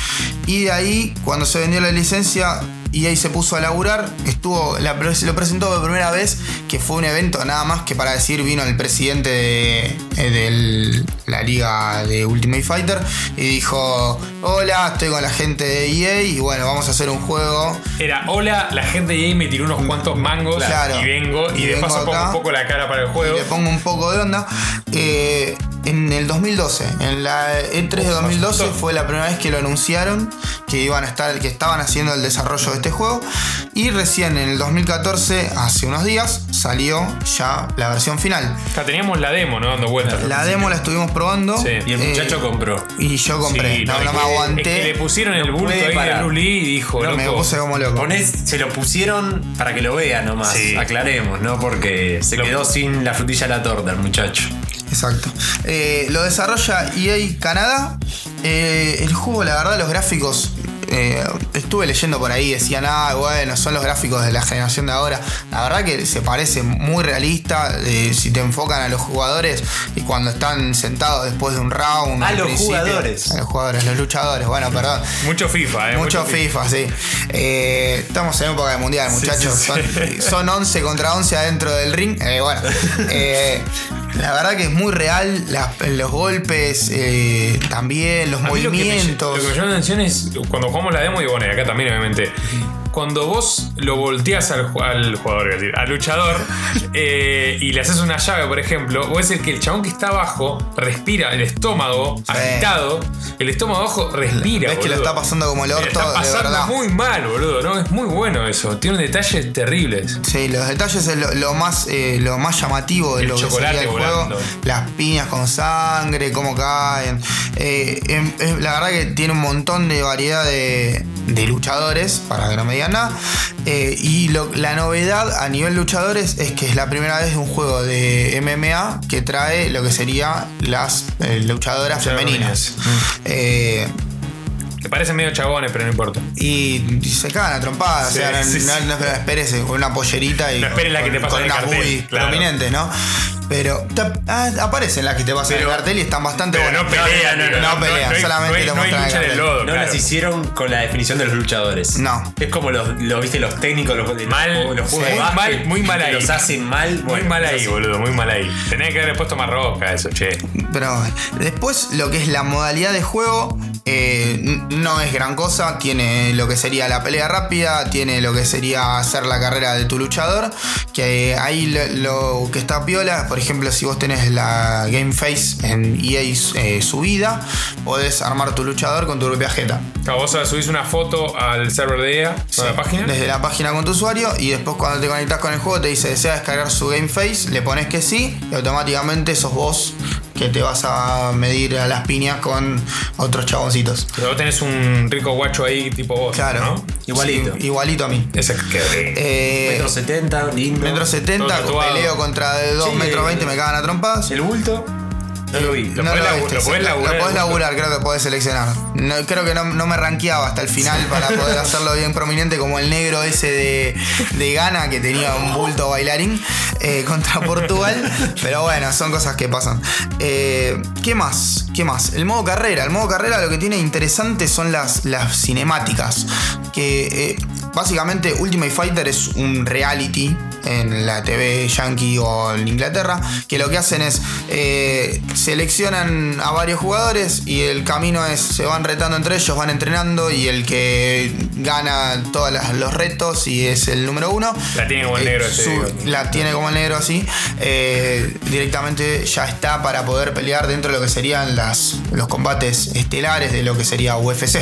Y de ahí, cuando se vendió la licencia, EA se puso a laburar. Estuvo, la, lo presentó por primera vez, que fue un evento nada más que para decir, vino el presidente de, eh, del- la liga de Ultimate Fighter y dijo, hola, estoy con la gente de EA y bueno, vamos a hacer un juego Era, hola, la gente de ahí me tiró unos cuantos mangos Claro. y vengo y, Y de paso pongo un poco la cara para el juego. y le pongo un poco de onda. Eh, en el 2012, en la E3 de 2012 asustó. fue la primera vez que lo anunciaron que iban a estar, que estaban haciendo el desarrollo de este juego. Y recién en el 2014, hace unos días, salió ya la versión final. Acá teníamos la demo, ¿no? Dando vueltas. La demo la estuvimos probando. Sí. Y el eh, muchacho compró. y yo compré. Sí, no, me aguanté. Es que le pusieron el No bulto ahí de parar. Bruce Lee y dijo, No, me loco, puse como loco. Ponés- se lo pusieron para que lo vea nomás. Sí. Aclaremos, ¿no? Porque se Lo- quedó sin la frutilla a la torta el muchacho. Exacto. Eh, lo desarrolla EA Canadá. Eh, el juego, la verdad, los gráficos. eh, estuve leyendo por ahí, decían, ah, bueno, son los gráficos de la generación de ahora. La verdad que se parece muy realista. eh, si te enfocan a los jugadores y cuando están sentados después de un round. A al los principio- jugadores. A los jugadores, los luchadores, bueno, perdón. Mucho FIFA, ¿eh? Mucho FIFA, sí. Eh, estamos en época de mundial, Sí, muchachos. sí, sí. Son, son 11 contra 11 adentro del ring. Eh, bueno, *laughs* eh, la verdad que es muy real. las- los golpes, eh, también, los A mí lo que me- movimientos. Lo que me llama la atención es cuando jugamos la demo, y bueno, y acá también, obviamente. Cuando vos lo volteas al, ju- al jugador, es decir, al luchador, *laughs* eh, y le haces una llave, por ejemplo, vos decir que el chabón que está abajo respira, el estómago Sí. agitado, el estómago abajo respira. Ves que lo está pasando como el Le orto, está de pasando verdad. muy mal, boludo, ¿no? Es muy bueno eso. Tiene detalles terribles. Sí, los detalles es lo, lo más, eh, lo más llamativo de El lo que sería el volando. juego. Las piñas con sangre, cómo caen. Eh, em- la verdad que tiene un montón de variedad de, de luchadores, para que no me digan nada. Eh, y lo- la novedad a nivel luchadores es que es la primera vez de un juego de MMA que trae lo que sería las eh, luchadoras femeninas. Eh, Te parecen medio chabones, pero no importa. y, se cagan a trompadas, Sí, o sea, no, sí, sí. no- no esperes con una pollerita y No esperes la que te con, pasa con en el unas cartel, claro. prominentes, ¿no? Pero te- ah, aparecen las que te pasan en el cartel y están bastante Pero buenas. no pelean, no, no, pelean, no hay- solamente hay- te no hay muestran el lucha en el cartel. lodo. No claro. las hicieron con la definición de los luchadores. No. Es como los, los viste, los técnicos, los, Mal, los juegos sí. de básquet, mal, muy mal ahí. Los hacen mal. Muy bueno, mal ahí, boludo, muy mal ahí. Tenía que haberle puesto más roca eso, che. Pero después lo que es la modalidad de juego eh, no es gran cosa. Tiene lo que sería la pelea rápida, tiene lo que sería hacer la carrera de tu luchador. Que ahí lo, lo que está piola, por ejemplo, si vos tenés la Game Face en EA eh, subida, podés armar tu luchador con tu propia jeta. Claro, vos subís una foto al server de EA, a la página. Desde la página con tu usuario y después cuando te conectas con el juego te dice desea descargar su Game Face, le pones que sí y automáticamente sos vos que te vas a medir a las piñas con otros chaboncitos. Pero vos tenés un rico guacho ahí tipo vos. Claro, ¿no? Igualito. Sí, igualito a mí. Ese que. Eh, Metro 70, lindo. metro 70, Todo tatuado. peleo contra de 2 Sí, metros 20, me cagan a trompadas. El bulto. No lo vi. Lo No podés lo labu- viste, lo sí, podés lo- laburar lo podés en un- laburar, creo que podés seleccionar. No, creo que no, no me rankeaba hasta el final para poder *laughs* hacerlo bien prominente como el negro ese de, de Ghana que tenía un bulto bailarín eh, *laughs* contra Portugal. Pero bueno, son cosas que pasan. Eh, ¿Qué más? ¿Qué más? El modo carrera. El modo carrera lo que tiene interesante son las, las cinemáticas. Que eh, básicamente Ultimate Fighter es un reality en la TV yankee o en Inglaterra, que lo que hacen es eh, seleccionan a varios jugadores y el camino es, se van retando entre ellos, van entrenando y el que gana todos los retos y es el número uno. La tiene como el eh, negro ese, su- digo. la tiene como el negro así, eh, directamente ya está para poder pelear dentro de lo que serían las, los combates estelares de lo que sería UFC.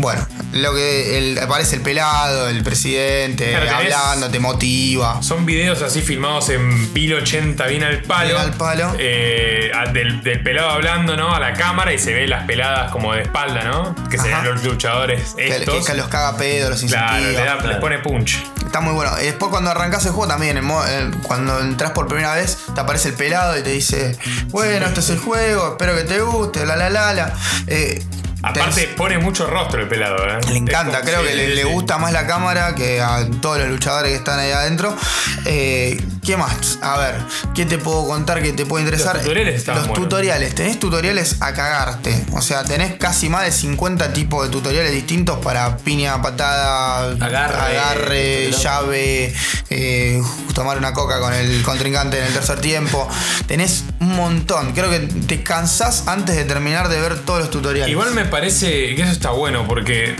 Bueno, lo que el- aparece el pelado, el presidente, Claro, tenés- hablando, te motiva. Son videos así filmados en 1080 bien al palo. Bien al palo. Eh, del, del pelado hablando, ¿no? A la cámara y se ve las peladas como de espalda, ¿no? Que serían Ajá. los luchadores Que, estos. que los caga pedo, los claro, incentiva. le da- les pone punch. Está muy bueno. Y después cuando arrancas el juego también, modo- cuando entras por primera vez, te aparece el pelado y te dice, bueno, este es el juego, espero que te guste, la la la la. Eh, Aparte, pone mucho rostro el pelado, ¿eh? le encanta, creo que le, le gusta más la cámara que a todos los luchadores que están ahí adentro. Eh, ¿Qué más? A ver, ¿qué te puedo contar que te puede interesar? Los tutoriales Los buenos. tutoriales, tenés tutoriales a cagarte. O sea, tenés casi más de 50 tipos de tutoriales distintos para piña, patada, Agarre, agarre pelota. llave, eh, tomar una coca con el contrincante en el tercer tiempo. Tenés un montón. Creo que te cansás antes de terminar de ver todos los tutoriales. Igual me parece que eso está bueno porque,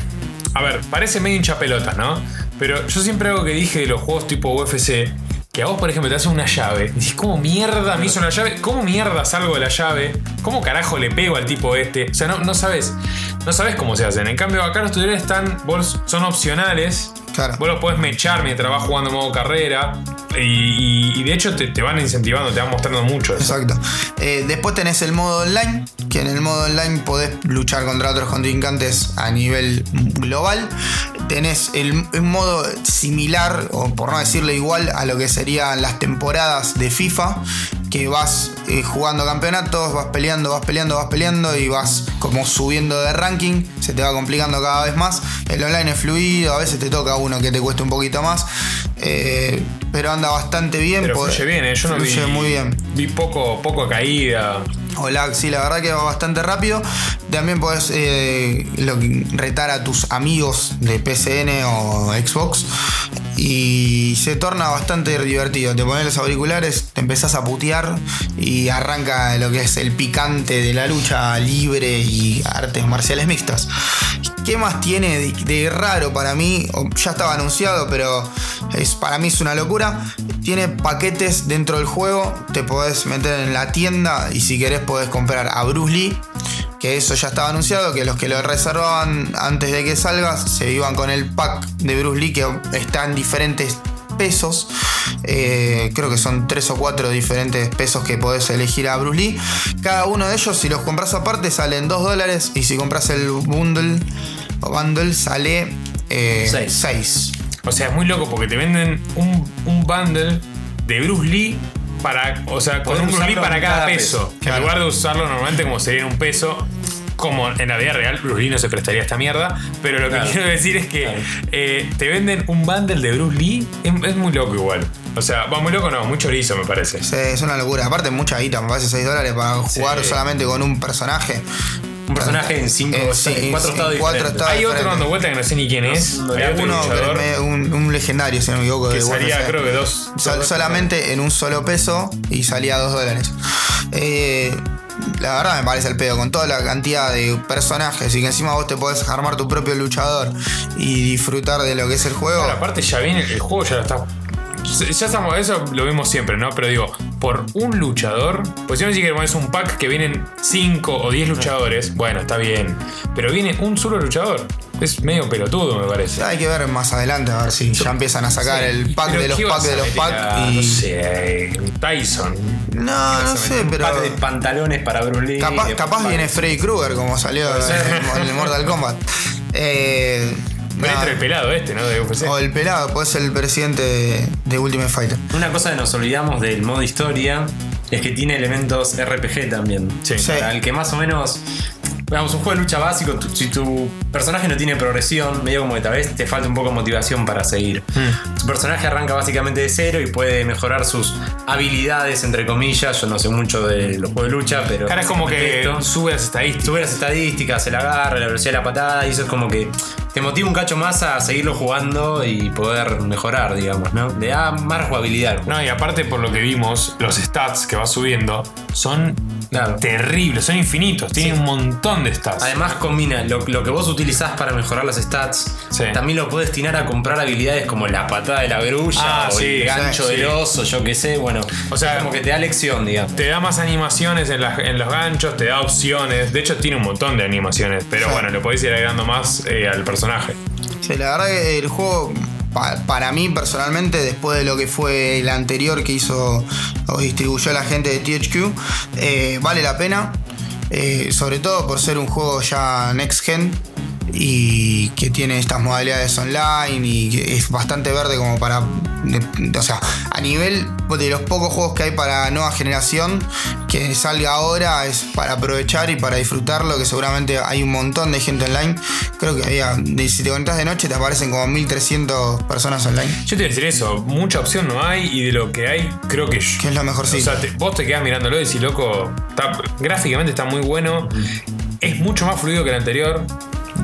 a ver, parece medio hincha pelotas, ¿no? Pero yo siempre algo que dije de los juegos tipo UFC, que a vos, por ejemplo, te hacen una llave, y decís, ¿cómo mierda me hizo una llave? ¿Cómo mierda salgo de la llave? ¿Cómo carajo le pego al tipo este? O sea, no, no sabes, no sabes cómo se hacen. En cambio, acá los tutoriales están, vos, son opcionales. Claro. Vos los podés mechar mientras vas jugando modo carrera. Y, y- y de hecho te, te van incentivando, te van mostrando mucho. eso. Exacto. Eh, después tenés el modo online, que en el modo online podés luchar contra otros contrincantes a nivel global. Tenés el, el modo similar, o por no decirlo igual, a lo que serían las temporadas de FIFA, que vas eh, jugando campeonatos, vas peleando, vas peleando, vas peleando y vas como subiendo de ranking, se te va complicando cada vez más. El online es fluido, a veces te toca uno que te cueste un poquito más, eh, pero anda bastante bien. Pero fluye bien, ¿eh? Yo no vi, muy bien. vi poco, poco caída. Hola, sí, la verdad que va bastante rápido. También podés eh, retar a tus amigos de PCN o Xbox. Y se torna bastante divertido. Te pones los auriculares, te empezás a putear y arranca lo que es el picante de la lucha libre y artes marciales mixtas. ¿Qué más tiene de, raro para mí? Ya estaba anunciado, pero es, para mí es una locura. Tiene paquetes dentro del juego. Te podés meter en la tienda y si querés podés comprar a Bruce Lee. Que eso ya estaba anunciado, que los que lo reservaban antes de que salga se iban con el pack de Bruce Lee que está en diferentes pesos. Eh, creo que son tres o cuatro diferentes pesos que podés elegir a Bruce Lee. Cada uno de ellos, si los compras aparte, salen 2 dólares. Y si compras el bundle o bundle, sale Seis. 6. O sea, es muy loco porque te venden un, un bundle de Bruce Lee para. O sea, con un Bruce Lee para cada, cada peso. En lugar de usarlo normalmente como sería en un peso. Como en la vida real, Bruce Lee no se prestaría a esta mierda. Pero lo que Claro. quiero decir es que Claro. eh, te venden un bundle de Bruce Lee. Es, es muy loco igual. O sea, va muy loco, no, muy chorizo me parece. Sí, es una locura. Aparte, mucha guita, me parece 6 dólares para jugar Sí. solamente con un personaje. Un personaje en cinco, Eh, sí, cuatro sí, estados cuatro diferentes. estados. Hay otro dando vuelta que no sé ni quién es. no, Hay otro Uno, un, un legendario, si no me equivoco. que de salía, UFC. creo que dos. Sol- dos- solamente en un solo peso y salía 2 dólares. Eh, la verdad me parece el pedo, con toda la cantidad de personajes y que encima vos te podés armar tu propio luchador y disfrutar de lo que es el juego. Claro, aparte ya viene, el juego ya lo está. Ya estamos, eso lo vemos siempre, ¿no? Pero digo, por un luchador, pues si no decir que pones un pack que vienen 5 o 10 luchadores, bueno, está bien. Pero viene un solo luchador. Es medio pelotudo, me parece. Hay que ver más adelante a ver si ya empiezan a sacar el pack de los ¿qué packs de los packs a, y. No sé, Tyson. No, no sé, pero. Pack de pantalones para Bruce Lee. Capaz, capaz viene Freddy Krueger como salió en el Mortal Kombat. *laughs* Eh, Pero nada. entre el pelado este, ¿no? De UFC. O el pelado, puede ser el presidente de, de Ultimate Fighter. Una cosa que nos olvidamos del modo historia es que tiene elementos RPG también. Sí. Sí. Para el que más o menos. Digamos, un juego de lucha básico, tu- si tu personaje no tiene progresión, medio como que tal vez te falta un poco de motivación para seguir. Hmm. Tu personaje arranca básicamente de cero y puede mejorar sus habilidades, entre comillas. Yo no sé mucho de los juegos de lucha, pero. Cara, es como que esto- sube las estadísticas. sube las estadísticas, el agarre, la velocidad de la patada, y eso es como que te motiva un cacho más a seguirlo jugando y poder mejorar, digamos, ¿no? Le da más jugabilidad al juego. No, y aparte por lo que vimos, los stats que va subiendo son Claro. terribles, son infinitos, tienen Sí. un montón de stats. Además combina lo, lo que vos utilizás para mejorar las stats, Sí. también lo puedes destinar a comprar habilidades como la patada de la grulla Ah, o sí, el gancho sí, del oso, yo qué sé, bueno, O sea, como que te da lección, digamos. te da más animaciones en, las- en los ganchos, te da opciones. De hecho, tiene un montón de animaciones, pero Sí. bueno, le podéis ir agregando más eh, al personaje. Sí, la verdad que el juego, pa- para mí personalmente, después de lo que fue el anterior que hizo o distribuyó la gente de THQ, eh, vale la pena. eh, sobre todo por ser un juego ya next gen y que tiene estas modalidades online y que es bastante verde como para o sea a nivel de los pocos juegos que hay para nueva generación que salga ahora es para aprovechar y para disfrutarlo que seguramente hay un montón de gente online creo que había si te conectas de noche te aparecen como 1300 personas online Yo te voy a decir eso, mucha opción no hay y de lo que hay, creo que. que es lo O sea, te- vos te quedás mirándolo y decís, loco, está- gráficamente está muy bueno, es mucho más fluido que el anterior.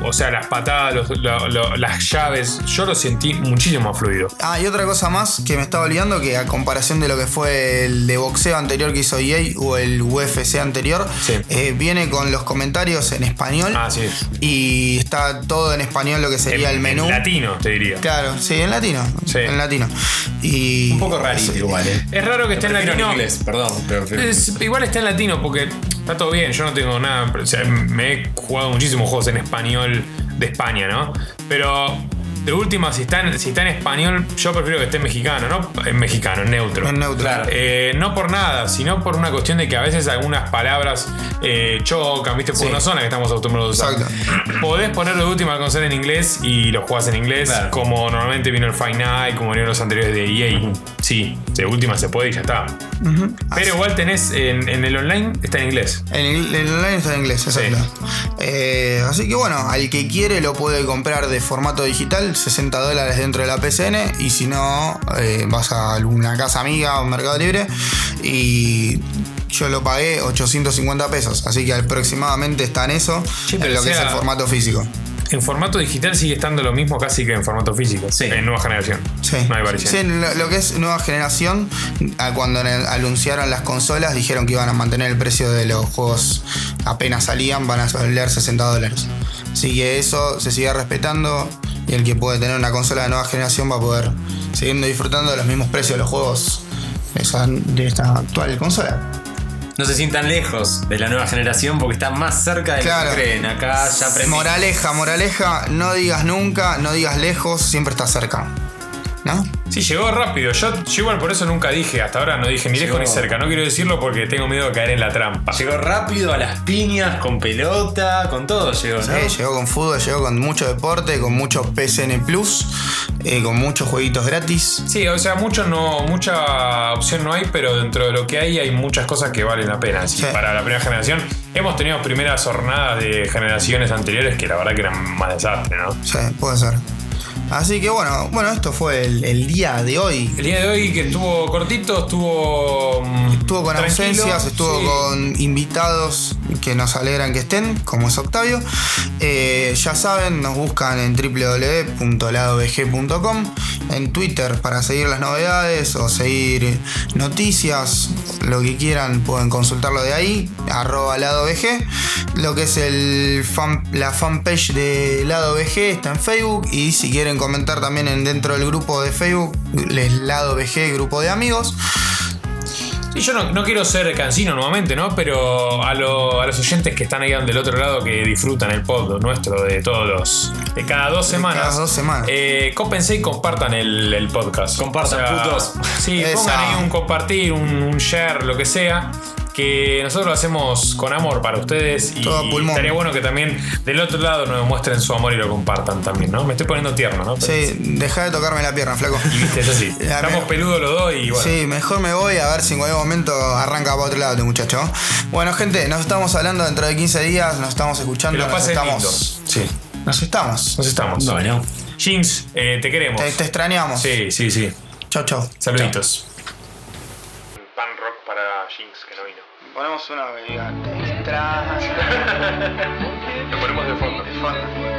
O sea, las patadas, los- lo- lo- las llaves, yo lo sentí muchísimo más fluido. Ah, y otra cosa más que me estaba olvidando, que a comparación de lo que fue el de boxeo anterior que hizo EA o el UFC anterior, Sí. eh, viene con los comentarios en español Ah, sí. y está todo en español lo que sería En- el menú. en latino, te diría. Claro, sí, en latino. Sí. En latino. Y Un poco rarito sí. igual, eh. Es raro que esté en latino. inglés, perdón, pero Es- igual está en latino porque está todo bien, yo no tengo nada. o sea, me he jugado muchísimos juegos en español de España, ¿no? Pero de última, si está, en, si está en español, yo prefiero que esté en mexicano, ¿no? En mexicano, en neutro. En neutro. Claro. Eh, no por nada, sino por una cuestión de que a veces algunas palabras eh, chocan, ¿viste? Sí. no son las que estamos acostumbrados a usar. Exacto. Podés ponerlo de última con ser en inglés y lo jugás en inglés, Claro. como normalmente vino el Night, como vinieron los anteriores de EA. Sí, de última se puede y ya está. Pero igual tenés en, en el online, está en inglés. En el, el online está en inglés, exacto. Eh, así que bueno, al que quiere lo puede comprar de formato digital, 60 dólares dentro de la PCN. Y si no, eh, vas a alguna casa amiga o Mercado Libre y yo lo pagué 850 pesos. Así que aproximadamente está en eso, Sí, en pero lo que es el formato físico. En formato digital sigue estando lo mismo casi que en formato físico. Sí. En nueva generación. Sí. No hay variación. Sí, lo, lo que es nueva generación, cuando en anunciaron las consolas, dijeron que iban a mantener el precio de los juegos apenas salían, van a valer 60 dólares. Así que eso se sigue respetando y el que puede tener una consola de nueva generación va a poder seguir disfrutando de los mismos precios de los juegos de, esta actual consola. No se sientan lejos de la nueva generación porque están más cerca de Claro. lo que creen. Acá ya aprendí. Moraleja, moraleja, no digas nunca, no digas lejos, siempre está cerca. ¿No? Sí, llegó rápido. Yo, yo igual por eso nunca dije, hasta ahora no dije ni lejos ni cerca. No quiero decirlo porque tengo miedo de caer en la trampa. Llegó rápido a las piñas, con pelota, con todo llegó, ¿no? Sí, llegó con fútbol, llegó con mucho deporte, con mucho PCN Plus, eh, con muchos jueguitos gratis. Sí, o sea, mucho no, mucha opción no hay, pero dentro de lo que hay hay muchas cosas que valen la pena. Así, Sí. Para la primera generación, hemos tenido primeras jornadas de generaciones anteriores que la verdad que eran más desastre, ¿no? Sí, puede ser. Así que bueno, bueno, esto fue el, el día de hoy. El día de hoy que estuvo cortito, estuvo. mm, Estuvo con ausencias, estuvo sí. con invitados que nos alegran que estén, como es Octavio. Eh, ya saben, nos buscan en www.ladovg.com, en Twitter para seguir las novedades o seguir noticias, lo que quieran pueden consultarlo de ahí, arroba ladovg. Lo que es el fan, la fanpage de Lado VG está en Facebook y si quieren comentar también en, dentro del grupo de Facebook, les Lado VG, grupo de amigos. Sí, yo no, no quiero ser cansino nuevamente, ¿no? Pero a, lo- a los oyentes que están ahí del otro lado que disfrutan el pod nuestro de todos los. de cada dos semanas. cada dos semanas. Eh, cópense y compartan el, el podcast. Compartan, putos. Sí, Esa. pongan ahí un compartir, un, un share, lo que sea. Que nosotros lo hacemos con amor para ustedes y Todo pulmón. estaría bueno que también del otro lado nos muestren su amor y lo compartan también, ¿no? Me estoy poniendo tierno, ¿no? Pero- Sí, deja de tocarme la pierna, flaco. Y viste, es así. *laughs* Ya, Estamos peludos los dos y bueno. Sí, mejor me voy a ver si en cualquier momento arranca para otro lado este muchacho. Bueno, gente, nos estamos hablando dentro de 15 días, nos estamos Que escuchando, nos estamos. lindo. Sí, Nos estamos. nos estamos. Bueno. Jinx, eh, te queremos. Te, te extrañamos. Sí, sí, sí. Chau, chau. Saluditos. Pan rock para Jinx, que no vino. Ponemos una te extraño. *laughs* Lo ponemos de fondo. De fondo.